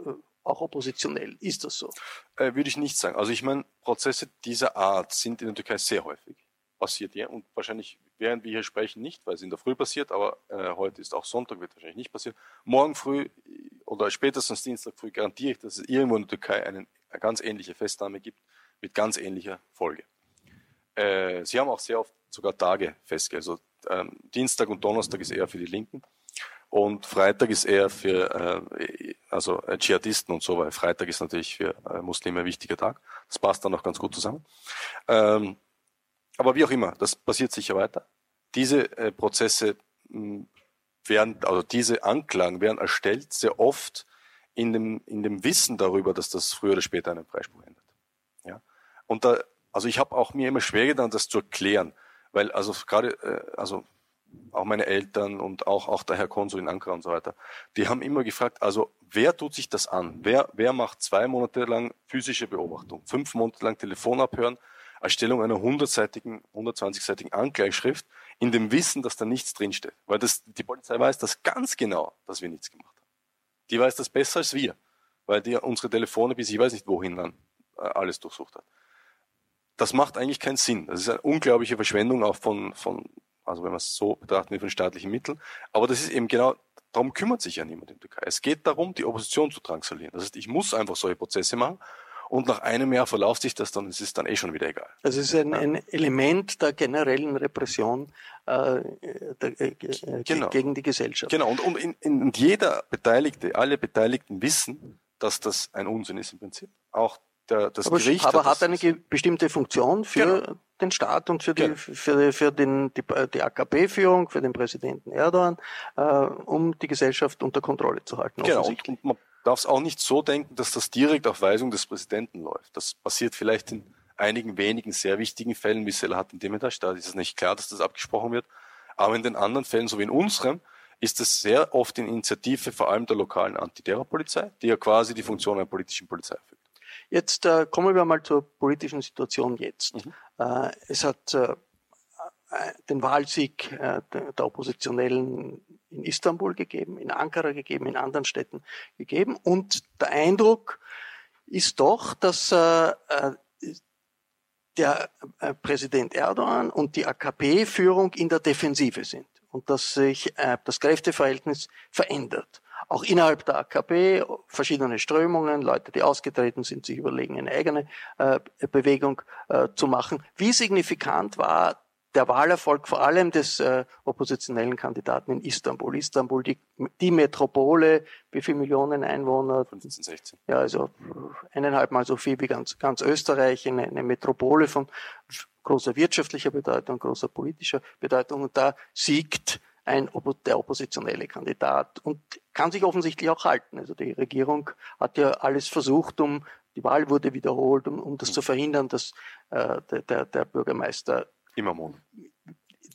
auch oppositionell. Ist das so? Äh, würde ich nicht sagen. Also ich meine, Prozesse dieser Art sind in der Türkei sehr häufig passiert, ja, und wahrscheinlich während wir hier sprechen nicht, weil es in der Früh passiert, aber äh, heute ist auch Sonntag, wird wahrscheinlich nicht passieren. Morgen früh oder spätestens Dienstag früh garantiere ich, dass es irgendwo in der Türkei einen, eine ganz ähnliche Festnahme gibt mit ganz ähnlicher Folge. Äh, sie haben auch sehr oft sogar Tage festgelegt. Also ähm, Dienstag und Donnerstag ist eher für die Linken und Freitag ist eher für äh, also äh, Dschihadisten und so, weil Freitag ist natürlich für äh, Muslime ein wichtiger Tag. Das passt dann auch ganz gut zusammen. Ähm, aber wie auch immer, das passiert sicher weiter. Diese äh, Prozesse mh, hm, werden, also diese Anklagen werden erstellt, sehr oft in dem, in dem Wissen darüber, dass das früher oder später einen Freispruch ändert. Ja? Und da, also ich habe auch mir immer schwer getan, das zu erklären, weil also gerade, äh, also auch meine Eltern und auch, auch der Herr Konsul in Ankara und so weiter, die haben immer gefragt, also wer tut sich das an? Wer, wer macht zwei Monate lang physische Beobachtung, fünf Monate lang Telefonabhören, Erstellung einer 100-seitigen, 120-seitigen Anklageschrift in dem Wissen, dass da nichts drinsteht. Weil das, die Polizei weiß das ganz genau, dass wir nichts gemacht haben. Die weiß das besser als wir, weil die unsere Telefone bis ich weiß nicht wohin dann äh, alles durchsucht hat. Das macht eigentlich keinen Sinn. Das ist eine unglaubliche Verschwendung auch von, von also wenn man es so betrachten wie von staatlichen Mitteln. Aber das ist eben genau, darum kümmert sich ja niemand in der Türkei. Es geht darum, die Opposition zu drangsalieren. Das heißt, ich muss einfach solche Prozesse machen und nach einem Jahr verlauft sich das dann, es ist dann eh schon wieder egal. Also es ist ein, ein Element der generellen Repression äh, der, äh, genau. gegen die Gesellschaft. Genau, und, und, in, in, jeder Beteiligte, alle Beteiligten wissen, dass das ein Unsinn ist im Prinzip. Auch der, das aber, Gericht. Aber hat, eine bestimmte Funktion für genau. den Staat und für die, genau. für, für den, die, die AKP-Führung, für den Präsidenten Erdogan, äh, um die Gesellschaft unter Kontrolle zu halten. Genau. Und, man darf es auch nicht so denken, dass das direkt auf Weisung des Präsidenten läuft. Das passiert vielleicht in einigen wenigen sehr wichtigen Fällen, wie Selahattin Demirtas, da ist es nicht klar, dass das abgesprochen wird. Aber in den anderen Fällen, so wie in unserem, ist es sehr oft in Initiative vor allem der lokalen Antiterrorpolizei, die ja quasi die Funktion einer politischen Polizei erfüllt. Jetzt äh, kommen wir mal zur politischen Situation jetzt. Mhm. Äh, es hat äh, äh den Wahlsieg äh, der Oppositionellen in Istanbul gegeben, in Ankara gegeben, in anderen Städten gegeben. Und der Eindruck ist doch, dass äh, der Präsident Erdogan und die AKP-Führung in der Defensive sind und dass sich das Kräfteverhältnis verändert. Auch innerhalb der AKP verschiedene Strömungen, Leute, die ausgetreten sind, sich überlegen, eine eigene äh, Bewegung äh, zu machen. Wie signifikant war der Wahlerfolg vor allem des äh, oppositionellen Kandidaten in Istanbul. Istanbul, die, die Metropole, wie viele Millionen Einwohner? 15, 16. Ja, also eineinhalb Mal so viel wie ganz, ganz Österreich, eine, eine Metropole von großer wirtschaftlicher Bedeutung, großer politischer Bedeutung. Und da siegt ein, der oppositionelle Kandidat und kann sich offensichtlich auch halten. Also die Regierung hat ja alles versucht, um die Wahl wurde wiederholt, um, um das mhm. zu verhindern, dass äh, der, der, der Bürgermeister Imamon.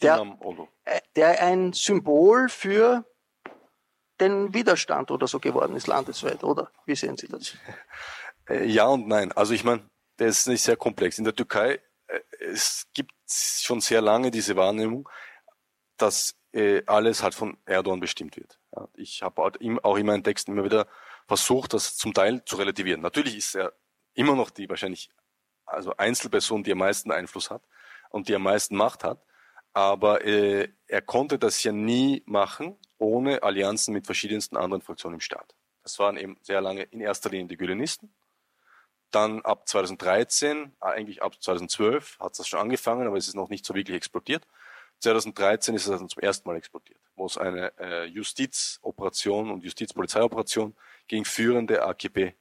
Der, äh, der ein Symbol für den Widerstand oder so geworden ist landesweit, oder? Wie sehen Sie das? Äh, ja und nein. Also ich meine, der ist nicht sehr komplex. In der Türkei äh, es gibt schon sehr lange diese Wahrnehmung, dass alles halt von Erdogan bestimmt wird. ich habe auch in meinen Texten immer wieder versucht, das zum Teil zu relativieren. Natürlich ist er immer noch die wahrscheinlich also Einzelperson, die am meisten Einfluss hat und die am meisten Macht hat. Aber äh, er konnte das ja nie machen ohne Allianzen mit verschiedensten anderen Fraktionen im Staat. Das waren eben sehr lange in erster Linie die Gülenisten. Dann ab 2013, äh, eigentlich ab 2012 hat das schon angefangen, aber es ist noch nicht so wirklich explodiert. 2013 ist es dann zum ersten Mal explodiert, wo es eine äh, Justizoperation und Justizpolizeioperation gegen führende AKP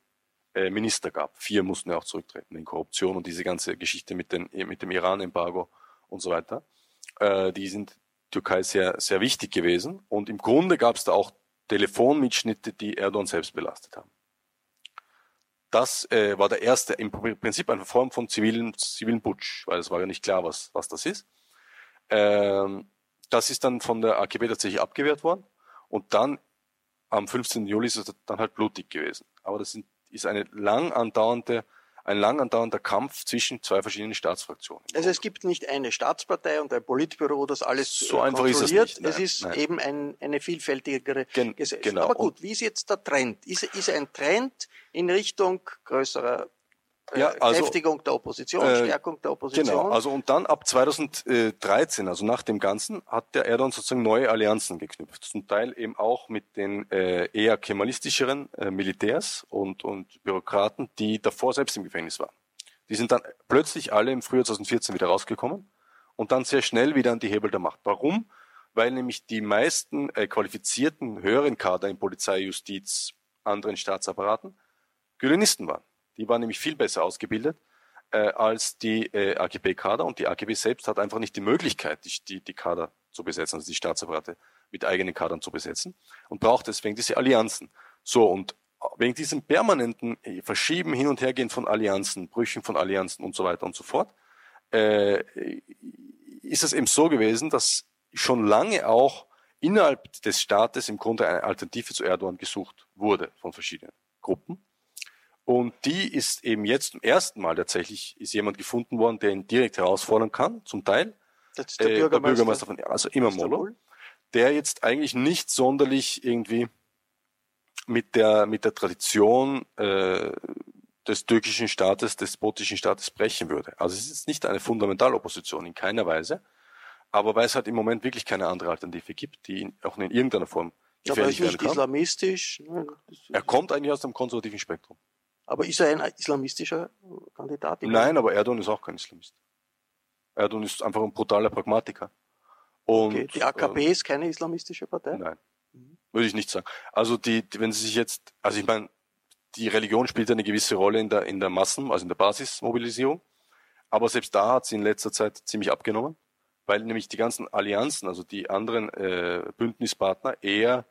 äh, gab. Vier mussten ja auch zurücktreten in Korruption und diese ganze Geschichte mit, den, mit dem Iran-Embargo und so weiter. Äh, die sind Türkei sehr, sehr wichtig gewesen. Und im Grunde gab es da auch Telefonmitschnitte, die Erdogan selbst belastet haben. Das äh, war der erste, im Prinzip eine Form von zivilen, zivilen Putsch, weil es war ja nicht klar, was, was das ist. Ähm, das ist dann von der AKP tatsächlich abgewehrt worden. Und dann am 15. Juli ist es dann halt blutig gewesen. Aber das sind ist eine lang andauernde ein lang andauernder Kampf zwischen zwei verschiedenen Staatsfraktionen. Also es gibt nicht eine Staatspartei und ein Politbüro, das alles so einfach ist es nicht. Nein, es ist nein. eben ein, eine vielfältigere Gen Gesellschaft. Genau. Aber gut, wie ist jetzt der Trend? Ist, ist ein Trend in Richtung größerer äh, ja, also, Kräftigung der Opposition, äh, Stärkung der Opposition. Genau, also und dann ab 2013, also nach dem Ganzen, hat der Erdogan sozusagen neue Allianzen geknüpft. Zum Teil eben auch mit den äh, eher kemalistischeren äh, Militärs und, und Bürokraten, die davor selbst im Gefängnis waren. Die sind dann plötzlich alle im Frühjahr 2014 wieder rausgekommen und dann sehr schnell wieder an die Hebel der Macht. Warum? Weil nämlich die meisten äh, qualifizierten höheren Kader in Polizei, Justiz, anderen Staatsapparaten Gülenisten waren. Die waren nämlich viel besser ausgebildet äh, als die äh, AGB-Kader und die AGB selbst hat einfach nicht die Möglichkeit, die, die, die Kader zu besetzen, also die Staatsapparate mit eigenen Kadern zu besetzen und braucht deswegen diese Allianzen. So, und wegen diesem permanenten Verschieben, Hin- und Hergehen von Allianzen, Brüchen von Allianzen und so weiter und so fort, äh, ist es eben so gewesen, dass schon lange auch innerhalb des Staates im Grunde eine Alternative zu Erdogan gesucht wurde von verschiedenen Gruppen. Und die ist eben jetzt zum ersten Mal tatsächlich, ist jemand gefunden worden, der ihn direkt herausfordern kann, zum Teil. Das ist der, Äh, Bürgermeister, der Bürgermeister von, also Imamolo, der jetzt eigentlich nicht sonderlich irgendwie mit der, mit der Tradition äh, des türkischen Staates, des despotischen Staates brechen würde. Also es ist jetzt nicht eine Fundamentalopposition in keiner Weise, aber weil es halt im Moment wirklich keine andere Alternative gibt, die in, auch in irgendeiner Form Ja, aber er ist gefährlich werden nicht kann. islamistisch. ne, Er kommt eigentlich aus dem konservativen Spektrum. Aber ist er ein islamistischer Kandidat? Nein, aber Erdogan ist auch kein Islamist. Erdogan ist einfach ein brutaler Pragmatiker. Und, Okay. Die AKP ist keine islamistische Partei? Äh, nein, würde ich nicht sagen. Also die, die, wenn Sie sich jetzt, also ich meine, die Religion spielt eine gewisse Rolle in der in der Massen, also in der Basismobilisierung, aber selbst da hat sie in letzter Zeit ziemlich abgenommen, weil nämlich die ganzen Allianzen, also die anderen äh, Bündnispartner eher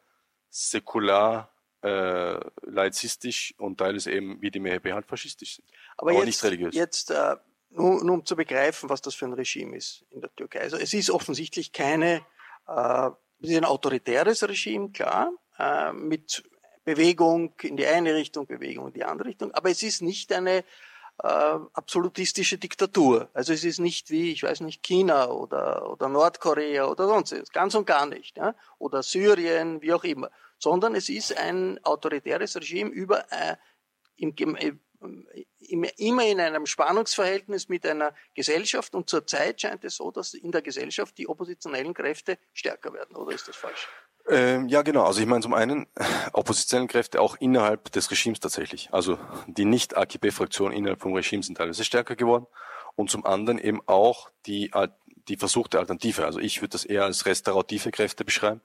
säkular, äh, laizistisch und teils eben wie die MHP halt faschistisch sind. Aber, Aber jetzt, nicht religiös. Jetzt, äh, nur, nur um zu begreifen, was das für ein Regime ist in der Türkei. Also es ist offensichtlich keine, äh, es ist ein autoritäres Regime, klar, äh, mit Bewegung in die eine Richtung, Bewegung in die andere Richtung, aber es ist nicht eine äh, absolutistische Diktatur. Also es ist nicht wie, ich weiß nicht, China oder, oder Nordkorea oder sonst was, ganz und gar nicht. Ja? Oder Syrien, wie auch immer. Sondern es ist ein autoritäres Regime über äh, im, äh, im, immer in einem Spannungsverhältnis mit einer Gesellschaft und zurzeit scheint es so, dass in der Gesellschaft die oppositionellen Kräfte stärker werden, oder ist das falsch? Ähm, ja, genau. Also ich meine zum einen oppositionellen Kräfte auch innerhalb des Regimes tatsächlich. Also die Nicht-AKP-Fraktionen innerhalb vom Regime sind teilweise stärker geworden. Und zum anderen eben auch die, die versuchte Alternative. Also ich würde das eher als restaurative Kräfte beschreiben,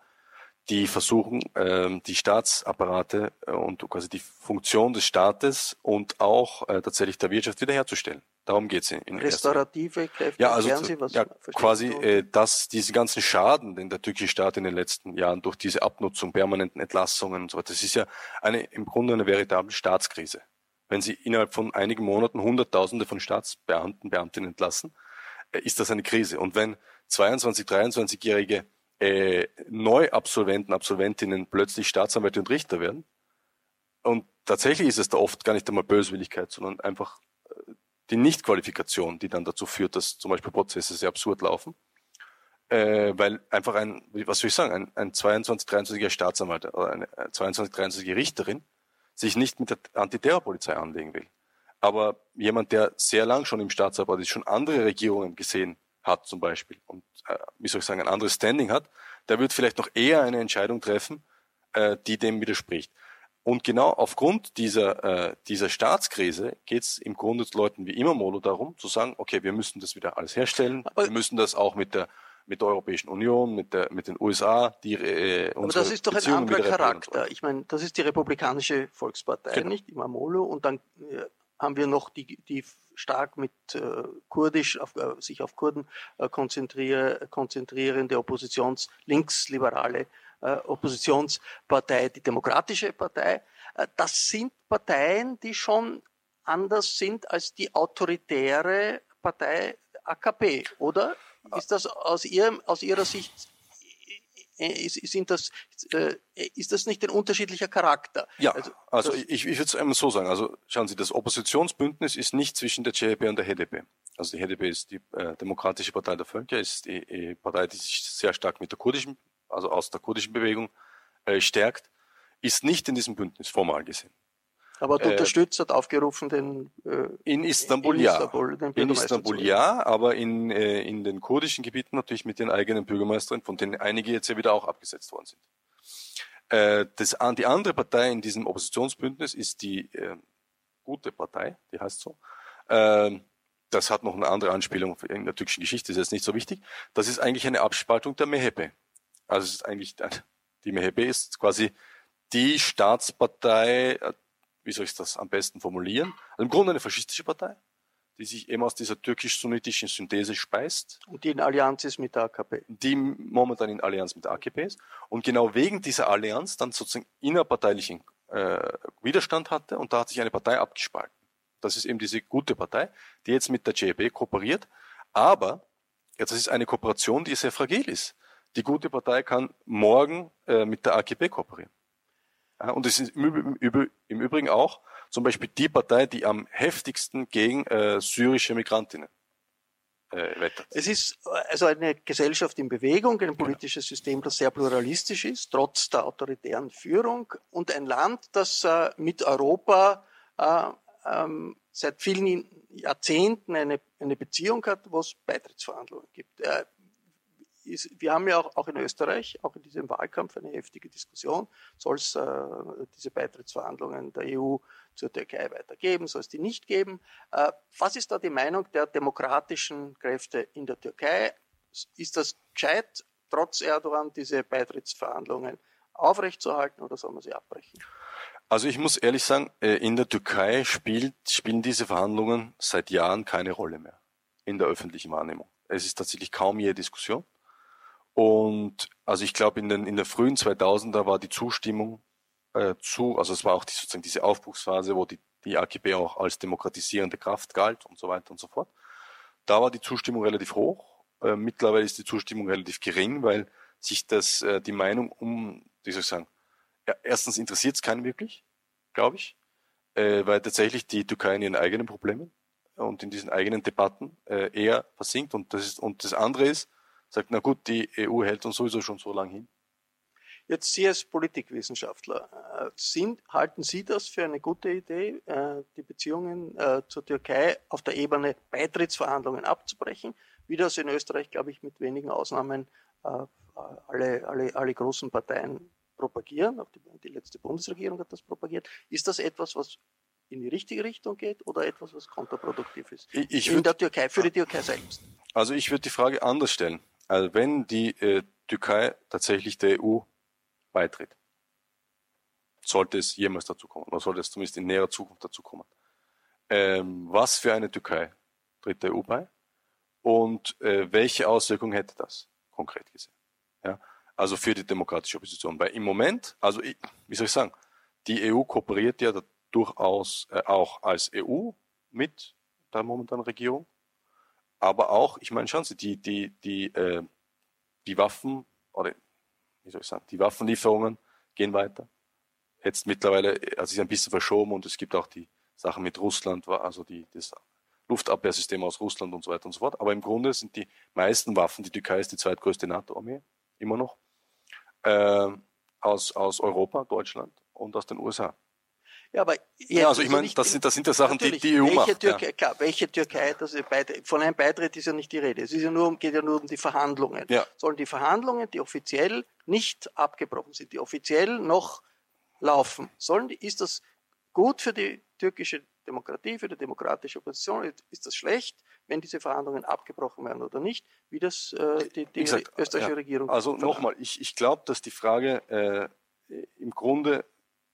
die versuchen, ähm, die Staatsapparate äh, und quasi die Funktion des Staates und auch äh, tatsächlich der Wirtschaft wiederherzustellen. Darum geht's in. Restaurative Kräfte, Ja, also Sie, was ja, quasi, äh, dass diese ganzen Schaden, den der türkische Staat in den letzten Jahren durch diese Abnutzung, permanenten Entlassungen und so weiter, das ist ja eine, im Grunde eine veritable Staatskrise. Wenn Sie innerhalb von einigen Monaten Hunderttausende von Staatsbeamten, Beamtinnen entlassen, äh, ist das eine Krise. Und wenn 22, 23-jährige äh, Neuabsolventen, Absolventinnen plötzlich Staatsanwälte und Richter werden, und tatsächlich ist es da oft gar nicht einmal Böswilligkeit, sondern einfach äh, die Nichtqualifikation, die dann dazu führt, dass zum Beispiel Prozesse sehr absurd laufen. Äh, weil einfach ein, was soll ich sagen, ein, ein 22, 23-jähriger Staatsanwalt oder eine 22, 23-jährige Richterin sich nicht mit der Antiterrorpolizei anlegen will. Aber jemand, der sehr lang schon im Staatsapparat ist, schon andere Regierungen gesehen hat zum Beispiel und, äh, wie soll ich sagen, ein anderes Standing hat, der wird vielleicht noch eher eine Entscheidung treffen, äh, die dem widerspricht. Und genau aufgrund dieser, äh, dieser Staatskrise geht es im Grunde zu Leuten wie Imamolo darum, zu sagen, okay, wir müssen das wieder alles herstellen, Aber- wir müssen das auch mit der mit der Europäischen Union, mit der mit den USA, die äh, Aber das ist doch ein Beziehungen anderer Charakter. Ich meine, das ist die Republikanische Volkspartei, Genau. nicht Imamolo, und dann äh, haben wir noch die, die stark mit äh, Kurdisch, auf, äh, sich auf Kurden äh, konzentrier, konzentrierende Oppositions, linksliberale äh, Oppositionspartei, die Demokratische Partei. Äh, das sind Parteien, die schon anders sind als die autoritäre Partei AKP, oder? Ist das aus, ihrem, aus Ihrer Sicht sind das, äh, ist das nicht ein unterschiedlicher Charakter? Ja, also, das- ich, ich würde es einmal so sagen. Also schauen Sie, das Oppositionsbündnis ist nicht zwischen der CHP und der HDP. Also die HDP ist die äh, Demokratische Partei der Völker, ist die, die Partei, die sich sehr stark mit der kurdischen, also aus der kurdischen Bewegung äh, stärkt, ist nicht in diesem Bündnis formal gesehen. Aber du äh, unterstützt, hat aufgerufen, den äh, In Istanbul in ja. Istanbul, den in Istanbul ja, aber in, äh, in den kurdischen Gebieten natürlich mit den eigenen Bürgermeistern, von denen einige jetzt ja wieder auch abgesetzt worden sind. Äh, das, die andere Partei in diesem Oppositionsbündnis ist die äh, gute Partei, die heißt so. Ähm, das hat noch eine andere Anspielung in der türkischen Geschichte, ist jetzt nicht so wichtig. Das ist eigentlich eine Abspaltung der MHP. Also es ist eigentlich, *laughs* die MHP ist quasi die Staatspartei, äh, wie soll ich das am besten formulieren? Also im Grunde eine faschistische Partei, die sich eben aus dieser türkisch-sunnitischen Synthese speist. Und die in Allianz ist mit der AKP. Die momentan in Allianz mit der AKP ist. Und genau wegen dieser Allianz dann sozusagen innerparteilichen äh, Widerstand hatte und da hat sich eine Partei abgespalten. Das ist eben diese gute Partei, die jetzt mit der JB kooperiert. Aber ja, das ist eine Kooperation, die sehr fragil ist. Die gute Partei kann morgen äh, mit der AKP kooperieren. Und es ist im, Übrigen auch zum Beispiel die Partei, die am heftigsten gegen äh, syrische Migrantinnen äh, wettert. Es ist äh, also eine Gesellschaft in Bewegung, ein politisches System, das sehr pluralistisch ist, trotz der autoritären Führung und ein Land, das äh, mit Europa äh, ähm, seit vielen Jahrzehnten eine, eine Beziehung hat, wo es Beitrittsverhandlungen gibt. Ist, wir haben ja auch, auch, in Österreich, auch in diesem Wahlkampf, eine heftige Diskussion. Soll es äh, diese Beitrittsverhandlungen der EU zur Türkei weitergeben, soll es die nicht geben? Äh, was ist da die Meinung der demokratischen Kräfte in der Türkei? Ist das gescheit, trotz Erdogan diese Beitrittsverhandlungen aufrechtzuerhalten oder soll man sie abbrechen? Also ich muss ehrlich sagen, äh, in der Türkei spielt, spielen diese Verhandlungen seit Jahren keine Rolle mehr in der öffentlichen Wahrnehmung. Es ist tatsächlich kaum je Diskussion. Und also ich glaube, in den, in der frühen 2000er war die Zustimmung äh, zu, also es war auch die, sozusagen diese Aufbruchsphase, wo die, die AKP auch als demokratisierende Kraft galt und so weiter und so fort. Da war die Zustimmung relativ hoch. Äh, mittlerweile ist die Zustimmung relativ gering, weil sich das, äh, die Meinung um, wie soll ich sagen, ja, erstens interessiert es keinen wirklich, glaube ich, äh, weil tatsächlich die Türkei in ihren eigenen Problemen und in diesen eigenen Debatten äh, eher versinkt. Und das, ist, und das andere ist, sagt, na gut, die EU hält uns sowieso schon so lange hin. Jetzt Sie als Politikwissenschaftler, äh, sind, halten Sie das für eine gute Idee, äh, die Beziehungen äh, zur Türkei auf der Ebene Beitrittsverhandlungen abzubrechen, wie das in Österreich, glaube ich, mit wenigen Ausnahmen alle, alle, alle großen Parteien propagieren, auch die, die letzte Bundesregierung hat das propagiert. Ist das etwas, was in die richtige Richtung geht oder etwas, was kontraproduktiv ist? Ich, ich in der Türkei, für die Türkei selbst. Also ich würde die Frage anders stellen. Also wenn die äh, Türkei tatsächlich der EU beitritt, sollte es jemals dazu kommen, oder sollte es zumindest in näherer Zukunft dazu kommen, ähm, was für eine Türkei tritt der EU bei und äh, welche Auswirkungen hätte das konkret gesehen? Ja? also für die demokratische Opposition. Weil im Moment, also wie soll ich sagen, die EU kooperiert ja durchaus äh, auch als EU mit der momentanen Regierung, aber auch, ich meine, schauen Sie, die, die, die, äh, die Waffen, oder wie soll ich sagen, die Waffenlieferungen gehen weiter. Jetzt mittlerweile, also ist ein bisschen verschoben und es gibt auch die Sachen mit Russland, also die, das Luftabwehrsystem aus Russland und so weiter und so fort. Aber im Grunde sind die meisten Waffen, die Türkei ist die zweitgrößte NATO-Armee, immer noch äh, aus, aus Europa, Deutschland und aus den USA. Ja, aber ja, also ich meine, das sind, das sind ja Sachen, die die EU welche macht. Türkei, ja. klar, welche Türkei, das von einem Beitritt ist ja nicht die Rede. Es ist ja nur, geht ja nur um die Verhandlungen. Ja. Sollen die Verhandlungen, die offiziell nicht abgebrochen sind, die offiziell noch laufen, sollen, ist das gut für die türkische Demokratie, für die demokratische Opposition? Ist das schlecht, wenn diese Verhandlungen abgebrochen werden oder nicht, wie das äh, die, die gesagt, österreichische ja, Regierung Also nochmal, ich, ich glaube, dass die Frage äh, im Grunde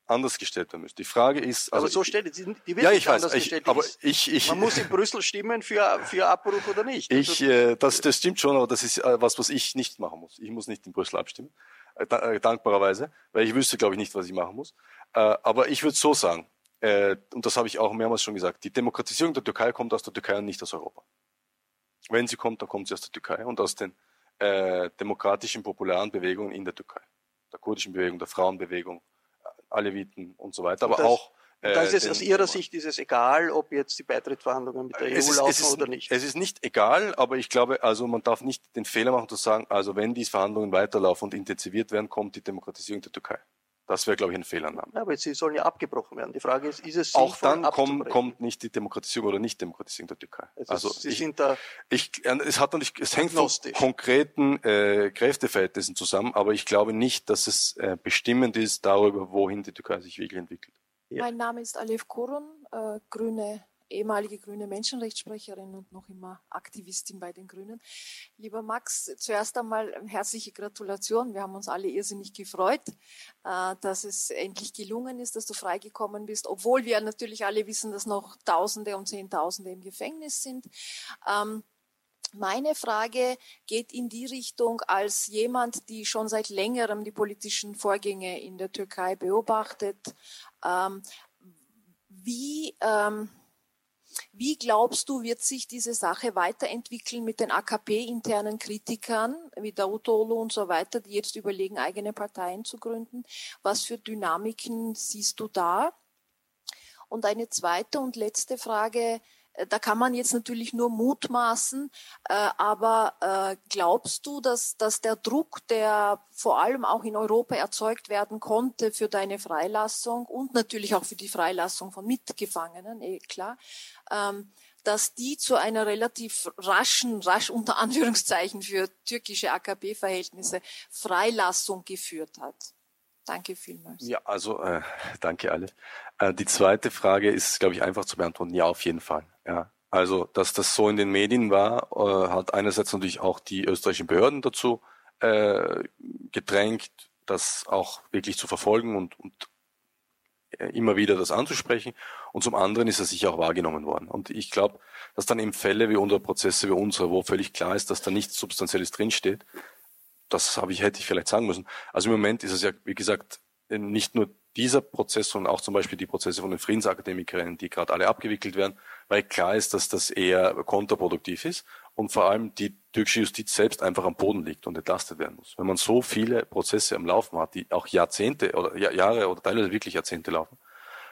anders gestellt werden müsste. Die Frage ist, also aber so stellt die, die wird ja, ich weiß, ich, aber ich, ich, man muss in Brüssel stimmen für für Abbruch oder nicht. Ich, also äh, das, das stimmt schon, aber das ist äh, was, was ich nicht machen muss. Ich muss nicht in Brüssel abstimmen, äh, äh dankbarerweise, weil ich wüsste, glaube ich, nicht, was ich machen muss. Äh, aber ich würde so sagen, äh, und das habe ich auch mehrmals schon gesagt, die Demokratisierung der Türkei kommt aus der Türkei und nicht aus Europa. Wenn sie kommt, dann kommt sie aus der Türkei und aus den äh, demokratischen, populären Bewegungen in der Türkei. Der kurdischen Bewegung, der Frauenbewegung, äh, Aleviten und so weiter, aber das, auch äh, da ist es aus Ihrer Sicht ist es egal, ob jetzt die Beitrittsverhandlungen mit der EU ist, laufen ist, oder nicht. Es ist nicht egal, aber ich glaube, also man darf nicht den Fehler machen zu sagen, also wenn diese Verhandlungen weiterlaufen und intensiviert werden, kommt die Demokratisierung der Türkei. Das wäre, glaube ich, ein Fehlannahme. Ja, aber sie sollen ja abgebrochen werden. Die Frage ist, ist es Auch dann komm, kommt nicht die Demokratisierung oder Nicht-Demokratisierung der Türkei. Also, also sie ich, sind da ich, es hat natürlich, es hängt von konkreten äh, Kräfteverhältnissen zusammen, aber ich glaube nicht, dass es äh, bestimmend ist darüber, wohin die Türkei sich wirklich entwickelt. Ja. Mein Name ist Alef Korun, äh, Grüne ehemalige grüne Menschenrechtssprecherin und noch immer Aktivistin bei den Grünen. Lieber Max, zuerst einmal herzliche Gratulation. Wir haben uns alle irrsinnig gefreut, äh, dass es endlich gelungen ist, dass du freigekommen bist, obwohl wir natürlich alle wissen, dass noch Tausende und Zehntausende im Gefängnis sind. Ähm, meine Frage geht in die Richtung, als jemand, die schon seit längerem die politischen Vorgänge in der Türkei beobachtet. Ähm, wie, ähm, wie glaubst du, wird sich diese Sache weiterentwickeln mit den AKP-internen Kritikern wie Davutoglu und so weiter, die jetzt überlegen, eigene Parteien zu gründen? Was für Dynamiken siehst du da? Und eine zweite und letzte Frage, äh, da kann man jetzt natürlich nur mutmaßen, äh, aber äh, glaubst du, dass, dass der Druck, der vor allem auch in Europa erzeugt werden konnte für deine Freilassung und natürlich auch für die Freilassung von Mitgefangenen, eh klar, ähm, dass die zu einer relativ raschen, rasch unter *laughs* Anführungszeichen für türkische AKP-Verhältnisse Freilassung geführt hat? Danke vielmals. Ja, also äh, danke alle. Äh, die zweite Frage ist, glaube ich, einfach zu beantworten. Ja, auf jeden Fall. Ja, also dass das so in den Medien war, äh, hat einerseits natürlich auch die österreichischen Behörden dazu äh, gedrängt, das auch wirklich zu verfolgen und, und immer wieder das anzusprechen. Und zum anderen ist er sicher auch wahrgenommen worden. Und ich glaube, dass dann eben Fälle wie unsere Prozesse wie unsere, wo völlig klar ist, dass da nichts Substanzielles drinsteht, das habe ich, hätte ich vielleicht sagen müssen. Also im Moment ist es ja, wie gesagt, nicht nur dieser Prozess, sondern auch zum Beispiel die Prozesse von den Friedensakademikerinnen, die gerade alle abgewickelt werden, weil klar ist, dass das eher kontraproduktiv ist und vor allem die türkische Justiz selbst einfach am Boden liegt und entlastet werden muss. Wenn man so viele Prozesse am Laufen hat, die auch Jahrzehnte oder Jahre oder teilweise wirklich Jahrzehnte laufen,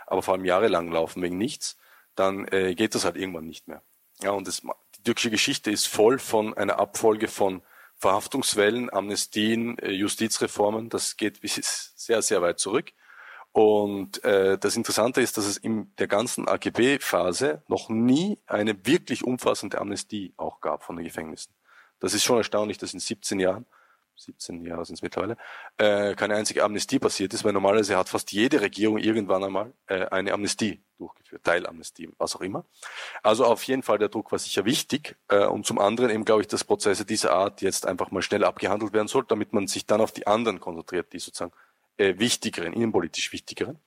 aber vor allem jahrelang laufen wegen nichts, dann äh, geht das halt irgendwann nicht mehr. Ja, und das, die türkische Geschichte ist voll von einer Abfolge von Verhaftungswellen, Amnestien, äh, Justizreformen. Das geht bis *laughs* sehr, sehr weit zurück. Und äh, das Interessante ist, dass es in der ganzen AGB-Phase noch nie eine wirklich umfassende Amnestie auch gab von den Gefängnissen. Das ist schon erstaunlich, dass in 17 Jahren 17 Jahre sind es mittlerweile, äh, keine einzige Amnestie passiert ist, weil normalerweise hat fast jede Regierung irgendwann einmal äh, eine Amnestie durchgeführt, Teilamnestie, was auch immer. Also auf jeden Fall der Druck war sicher wichtig äh, und zum anderen eben glaube ich, dass Prozesse dieser Art jetzt einfach mal schnell abgehandelt werden soll, damit man sich dann auf die anderen konzentriert, die sozusagen äh, wichtigeren, innenpolitisch wichtigeren.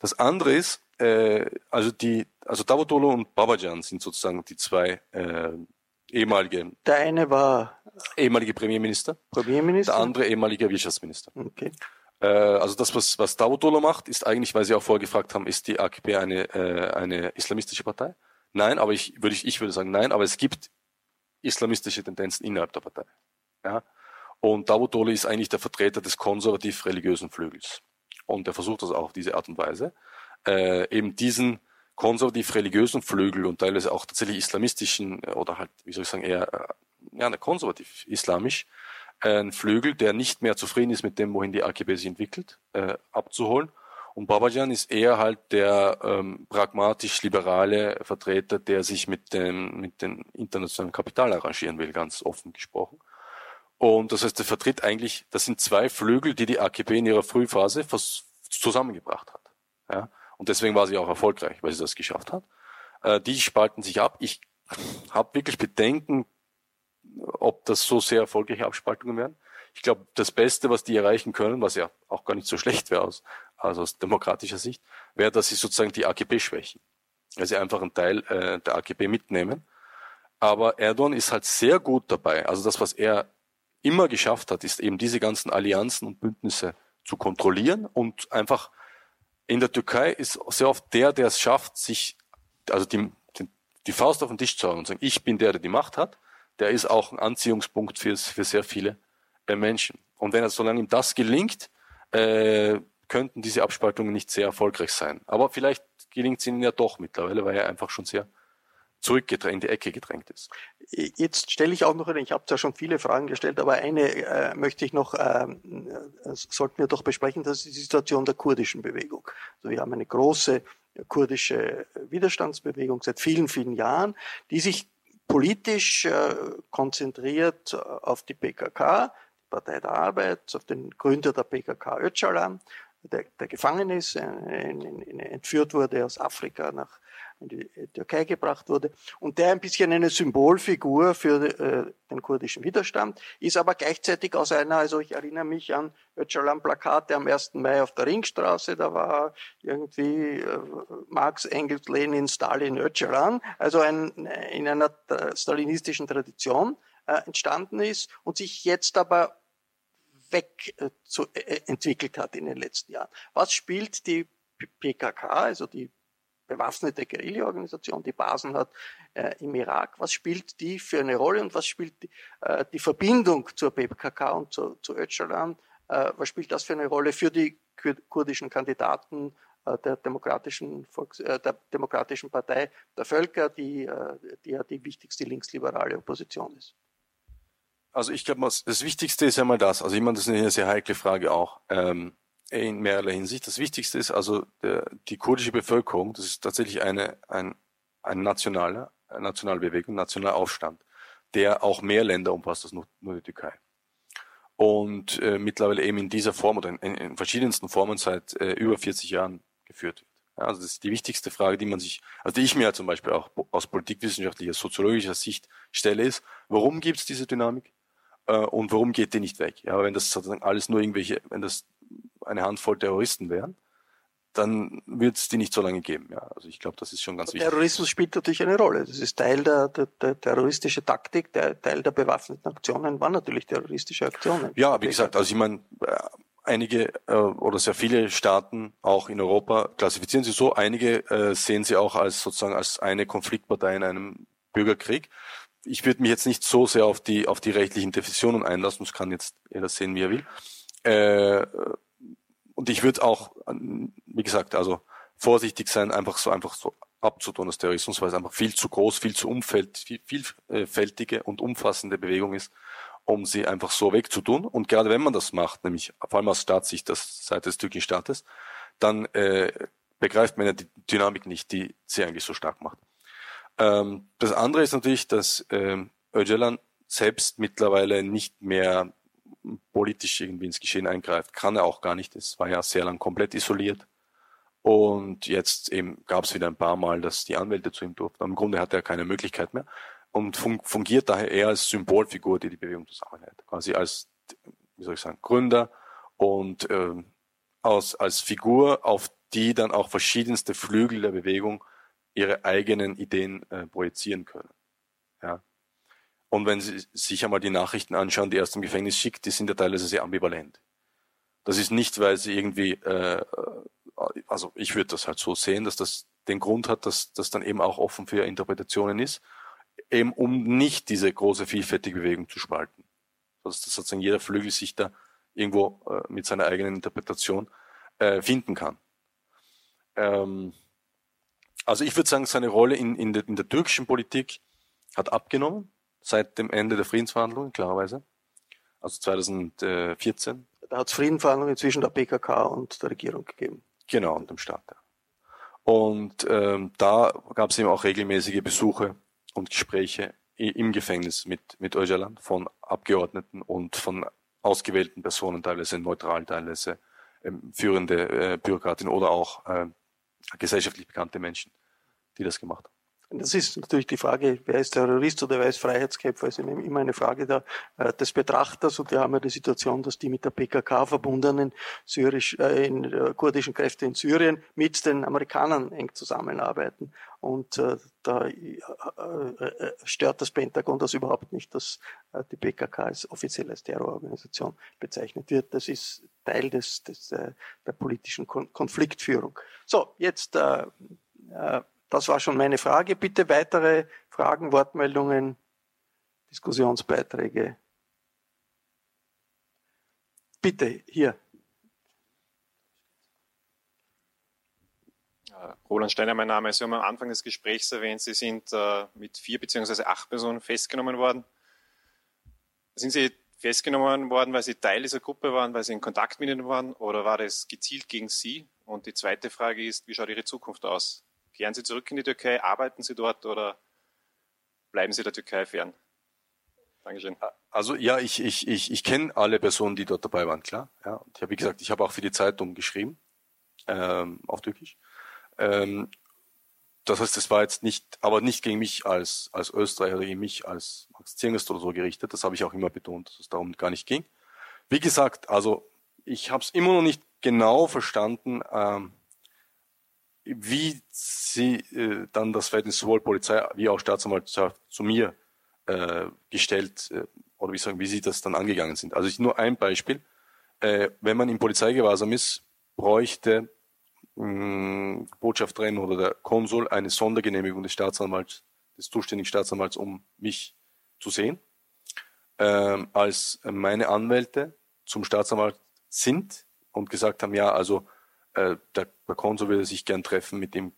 Das andere ist, äh, also die, also Davutoglu und Babajan sind sozusagen die zwei äh, ehemalige. Der eine war ehemalige Premierminister. Premierminister. Der andere ehemalige Wirtschaftsminister. Okay. Äh, also das, was, was Davutoglu macht, ist eigentlich, weil Sie auch vorgefragt haben, ist die AKP eine, äh, eine islamistische Partei? Nein, aber ich würde, ich würde sagen nein, aber es gibt islamistische Tendenzen innerhalb der Partei. Ja? Und Davutoglu ist eigentlich der Vertreter des konservativ-religiösen Flügels. Und er versucht das auch auf diese Art und Weise, äh, eben diesen konservativ-religiösen Flügel und teilweise auch tatsächlich islamistischen äh, oder halt, wie soll ich sagen, eher äh, ja, konservativ-islamisch, äh, ein Flügel, der nicht mehr zufrieden ist mit dem, wohin die AKP sich entwickelt, äh, abzuholen. Und Babajan ist eher halt der ähm, pragmatisch-liberale Vertreter, der sich mit dem, mit dem internationalen Kapital arrangieren will, ganz offen gesprochen. Und das heißt, er vertritt eigentlich, das sind zwei Flügel, die die AKP in ihrer Frühphase zusammengebracht hat. Ja? Und deswegen war sie auch erfolgreich, weil sie das geschafft hat. Äh, die spalten sich ab. Ich habe wirklich Bedenken, ob das so sehr erfolgreiche Abspaltungen werden. Ich glaube, das Beste, was die erreichen können, was ja auch gar nicht so schlecht wäre aus, also aus demokratischer Sicht, wäre, dass sie sozusagen die AKP schwächen. Sie einfach einen Teil äh, der AKP mitnehmen. Aber Erdogan ist halt sehr gut dabei. Also das, was er immer geschafft hat, ist eben diese ganzen Allianzen und Bündnisse zu kontrollieren und einfach in der Türkei ist sehr oft der, der es schafft, sich, also die, die, Faust auf den Tisch zu hauen und sagen, ich bin der, der die Macht hat, der ist auch ein Anziehungspunkt für, für sehr viele äh, Menschen. Und wenn er, solange ihm das gelingt, äh, könnten diese Abspaltungen nicht sehr erfolgreich sein. Aber vielleicht gelingt es ihnen ja doch mittlerweile, weil er einfach schon sehr zurückgedrängt, in die Ecke gedrängt ist. Jetzt stelle ich auch noch ich habe zwar schon viele Fragen gestellt, aber eine äh, möchte ich noch, äh, sollten wir doch besprechen, das ist die Situation der kurdischen Bewegung. Also wir haben eine große kurdische Widerstandsbewegung seit vielen, vielen Jahren, die sich politisch äh, konzentriert auf die PKK, die Partei der Arbeit, auf den Gründer der PKK Öcalan, der, der gefangen ist, äh, in, in, entführt wurde aus Afrika nach in die Türkei gebracht wurde und der ein bisschen eine Symbolfigur für äh, den kurdischen Widerstand ist, aber gleichzeitig aus einer, also ich erinnere mich an Öcalan Plakate am 1. Mai auf der Ringstraße, da war irgendwie äh, Marx, Engels, Lenin, Stalin, Öcalan, also ein, in einer stalinistischen Tradition äh, entstanden ist und sich jetzt aber weg äh, zu, äh, entwickelt hat in den letzten Jahren. Was spielt die PKK, also die bewaffnete Guerilla-Organisation, die Basen hat äh, im Irak. Was spielt die für eine Rolle und was spielt die, äh, die Verbindung zur PKK und zu, zu Öcalan? Äh, was spielt das für eine Rolle für die kurdischen Kandidaten äh, der demokratischen, Volks-, äh, der demokratischen Partei der Völker, die, äh, die ja die wichtigste linksliberale Opposition ist? Also ich glaube, das Wichtigste ist ja mal das. Also ich meine, das ist eine sehr heikle Frage auch. Ähm, in mehrerlei Hinsicht. Das Wichtigste ist also der, die kurdische Bevölkerung, das ist tatsächlich eine, ein, ein nationaler, eine nationale Bewegung, nationaler Aufstand, der auch mehr Länder umfasst als nur, nur die Türkei. Und äh, mittlerweile eben in dieser Form oder in, in verschiedensten Formen seit äh, über 40 Jahren geführt wird. Ja, also das ist die wichtigste Frage, die man sich, also die ich mir zum Beispiel auch aus politikwissenschaftlicher, soziologischer Sicht stelle, ist, warum gibt es diese Dynamik äh, und warum geht die nicht weg? Ja, wenn das sozusagen alles nur irgendwelche, wenn das eine Handvoll Terroristen wären, dann wird es die nicht so lange geben. Ja. Also ich glaube, das ist schon ganz wichtig. Terrorismus spielt natürlich eine Rolle. Das ist Teil der, der, der terroristischen Taktik, der Teil der bewaffneten Aktionen waren natürlich terroristische Aktionen. Ja, wie gesagt, also ich meine, äh, einige äh, oder sehr viele Staaten, auch in Europa, klassifizieren sie so, einige äh, sehen sie auch als sozusagen als eine Konfliktpartei in einem Bürgerkrieg. Ich würde mich jetzt nicht so sehr auf die auf die rechtlichen Definitionen einlassen, das kann jetzt jeder sehen, wie er will. Äh, und ich würde auch, wie gesagt, also vorsichtig sein, einfach so einfach so abzutun als Terrorismus, weil es einfach viel zu groß, viel zu umfeld, viel, vielfältige und umfassende Bewegung ist, um sie einfach so wegzutun. Und gerade wenn man das macht, nämlich vor allem aus Staatssicht, das Seite des türkischen Staates, dann äh, begreift man ja die Dynamik nicht, die sie eigentlich so stark macht. Ähm, das andere ist natürlich, dass ähm, Öcalan selbst mittlerweile nicht mehr politisch irgendwie ins Geschehen eingreift. Kann er auch gar nicht. Es war ja sehr lang komplett isoliert. Und jetzt eben gab es wieder ein paar Mal, dass die Anwälte zu ihm durften. Im Grunde hat er keine Möglichkeit mehr und fungiert daher eher als Symbolfigur, die die Bewegung zusammenhält. Quasi als, wie soll ich sagen, Gründer und ähm, aus, als Figur, auf die dann auch verschiedenste Flügel der Bewegung ihre eigenen Ideen äh, projizieren können. Und wenn Sie sich einmal die Nachrichten anschauen, die er aus dem Gefängnis schickt, die sind ja teilweise sehr ambivalent. Das ist nicht, weil sie irgendwie, äh, also ich würde das halt so sehen, dass das den Grund hat, dass das dann eben auch offen für Interpretationen ist, eben um nicht diese große vielfältige Bewegung zu spalten. Dass das sozusagen jeder Flügel sich da irgendwo äh, mit seiner eigenen Interpretation äh, finden kann. Ähm, also ich würde sagen, seine Rolle in, in, der, in der türkischen Politik hat abgenommen seit dem Ende der Friedensverhandlungen, klarerweise. Also 2014. Da hat es Friedensverhandlungen zwischen der PKK und der Regierung gegeben. Genau, und dem Staat. Ja. Und ähm, da gab es eben auch regelmäßige Besuche und Gespräche im Gefängnis mit, mit Öcalan von Abgeordneten und von ausgewählten Personen, teilweise neutral, teilweise ähm, führende äh, Bürokratinnen oder auch äh, gesellschaftlich bekannte Menschen, die das gemacht haben. Das ist natürlich die Frage, wer ist Terrorist oder wer ist Freiheitskämpfer, ist immer eine Frage der, äh, des Betrachters. Und wir haben ja die Situation, dass die mit der PKK verbundenen syrisch, äh, in, äh, kurdischen Kräfte in Syrien mit den Amerikanern eng zusammenarbeiten. Und äh, da äh, äh, stört das Pentagon das überhaupt nicht, dass äh, die PKK als offiziell als Terrororganisation bezeichnet wird. Das ist Teil des, des, äh, der politischen Kon Konfliktführung. So, jetzt äh, äh, das war schon meine Frage. Bitte weitere Fragen, Wortmeldungen, Diskussionsbeiträge. Bitte, hier. Roland Steiner, mein Name. Sie haben am Anfang des Gesprächs erwähnt, Sie sind äh, mit vier beziehungsweise acht Personen festgenommen worden. Sind Sie festgenommen worden, weil Sie Teil dieser Gruppe waren, weil Sie in Kontakt mit ihnen waren, oder war das gezielt gegen Sie? Und die zweite Frage ist, wie schaut Ihre Zukunft aus? Kehren Sie zurück in die Türkei? Arbeiten Sie dort oder bleiben Sie der Türkei fern? Dankeschön. Also ja, ich, ich, ich, ich kenne alle Personen, die dort dabei waren, klar. Ja, und ich habe, wie gesagt, ich habe auch für die Zeitung geschrieben, ähm, auf Türkisch. Ähm, das heißt, es war jetzt nicht, aber nicht gegen mich als, als Österreicher oder gegen mich als Max Zierngast oder so gerichtet. Das habe ich auch immer betont, dass es darum gar nicht ging. Wie gesagt, also ich habe es immer noch nicht genau verstanden, ähm, wie sie äh, dann das Verhältnis sowohl Polizei wie auch Staatsanwaltschaft zu mir äh, gestellt äh, oder wie sagen, wie sie das dann angegangen sind. Also ich nur ein Beispiel. Äh, wenn man im Polizeigewahrsam ist, bräuchte mh, Botschafterin oder der Konsul eine Sondergenehmigung des Staatsanwalts, des zuständigen Staatsanwalts, um mich zu sehen. Ähm, als meine Anwälte zum Staatsanwalt sind und gesagt haben, ja, also äh, der, der Konsul würde sich gern treffen, mit dem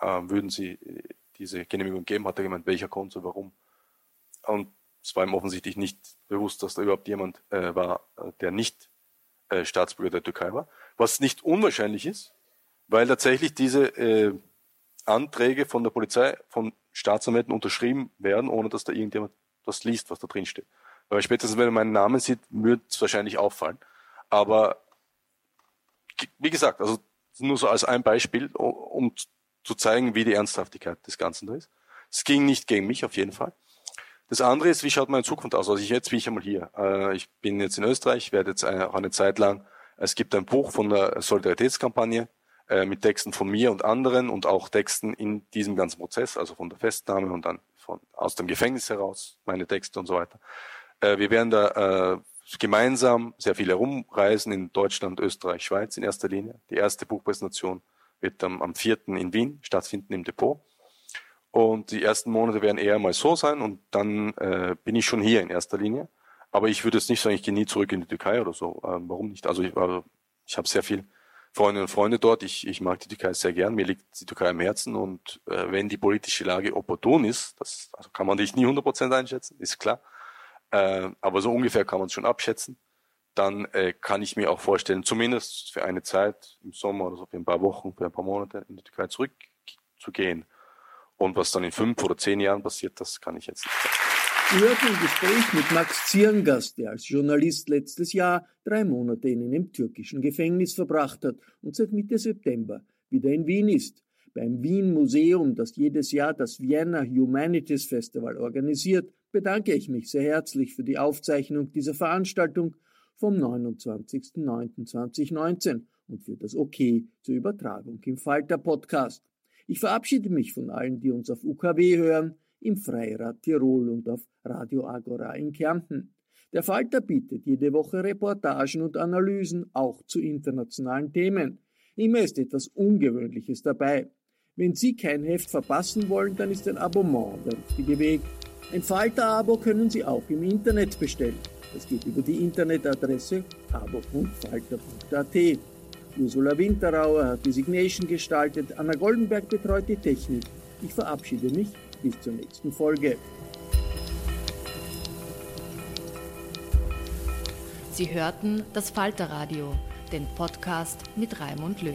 äh, würden sie äh, diese Genehmigung geben, hat er gemeint, welcher Konsul, warum. Und es war ihm offensichtlich nicht bewusst, dass da überhaupt jemand äh, war, äh, der nicht äh, Staatsbürger der Türkei war. Was nicht unwahrscheinlich ist, weil tatsächlich diese äh, Anträge von der Polizei, von Staatsanwälten unterschrieben werden, ohne dass da irgendjemand was liest, was da drin steht. Weil spätestens, wenn er meinen Namen sieht, wird es wahrscheinlich auffallen. Aber wie gesagt, also nur so als ein Beispiel, um zu zeigen, wie die Ernsthaftigkeit des Ganzen da ist. Es ging nicht gegen mich auf jeden Fall. Das andere ist, wie schaut meine Zukunft aus? Also ich, jetzt bin ich einmal hier. Äh, ich bin jetzt in Österreich, werde jetzt auch eine Zeit lang, es gibt ein Buch von der Solidaritätskampagne äh, mit Texten von mir und anderen und auch Texten in diesem ganzen Prozess, also von der Festnahme und dann von, aus dem Gefängnis heraus, meine Texte und so weiter. Äh, wir werden da gemeinsam sehr viel herumreisen in Deutschland, Österreich, Schweiz in erster Linie. Die erste Buchpräsentation wird am, am 4. in Wien stattfinden im Depot. Und die ersten Monate werden eher mal so sein und dann äh, bin ich schon hier in erster Linie. Aber ich würde jetzt nicht sagen, ich gehe nie zurück in die Türkei oder so. Ähm, warum nicht? Also ich, also ich habe sehr viel Freundinnen und Freunde dort. Ich, ich mag die Türkei sehr gern. Mir liegt die Türkei am Herzen. Und äh, wenn die politische Lage opportun ist, das also kann man dich nie 100% einschätzen, ist klar. Äh, aber so ungefähr kann man es schon abschätzen. Dann äh, kann ich mir auch vorstellen, zumindest für eine Zeit im Sommer oder so für ein paar Wochen, für ein paar Monate in die Türkei zurückzugehen. Und was dann in fünf oder zehn Jahren passiert, das kann ich jetzt nicht sagen. Hörten ein Gespräch mit Max Zierngast, der als Journalist letztes Jahr drei Monate in einem türkischen Gefängnis verbracht hat und seit Mitte September wieder in Wien ist. Beim Wien Museum, das jedes Jahr das Vienna Humanities Festival organisiert, bedanke ich mich sehr herzlich für die Aufzeichnung dieser Veranstaltung vom 29.09.2019 und für das Okay zur Übertragung im Falter Podcast. Ich verabschiede mich von allen, die uns auf UKW hören, im Freirad Tirol und auf Radio Agora in Kärnten. Der Falter bietet jede Woche Reportagen und Analysen auch zu internationalen Themen. Immer ist etwas Ungewöhnliches dabei. Wenn Sie kein Heft verpassen wollen, dann ist ein Abonnement der richtige Weg. Ein Falter-Abo können Sie auch im Internet bestellen. Das geht über die Internetadresse abo.falter.at. Ursula Winterauer hat die Signation gestaltet, Anna Goldenberg betreut die Technik. Ich verabschiede mich bis zur nächsten Folge. Sie hörten das Falterradio, den Podcast mit Raimund Löw.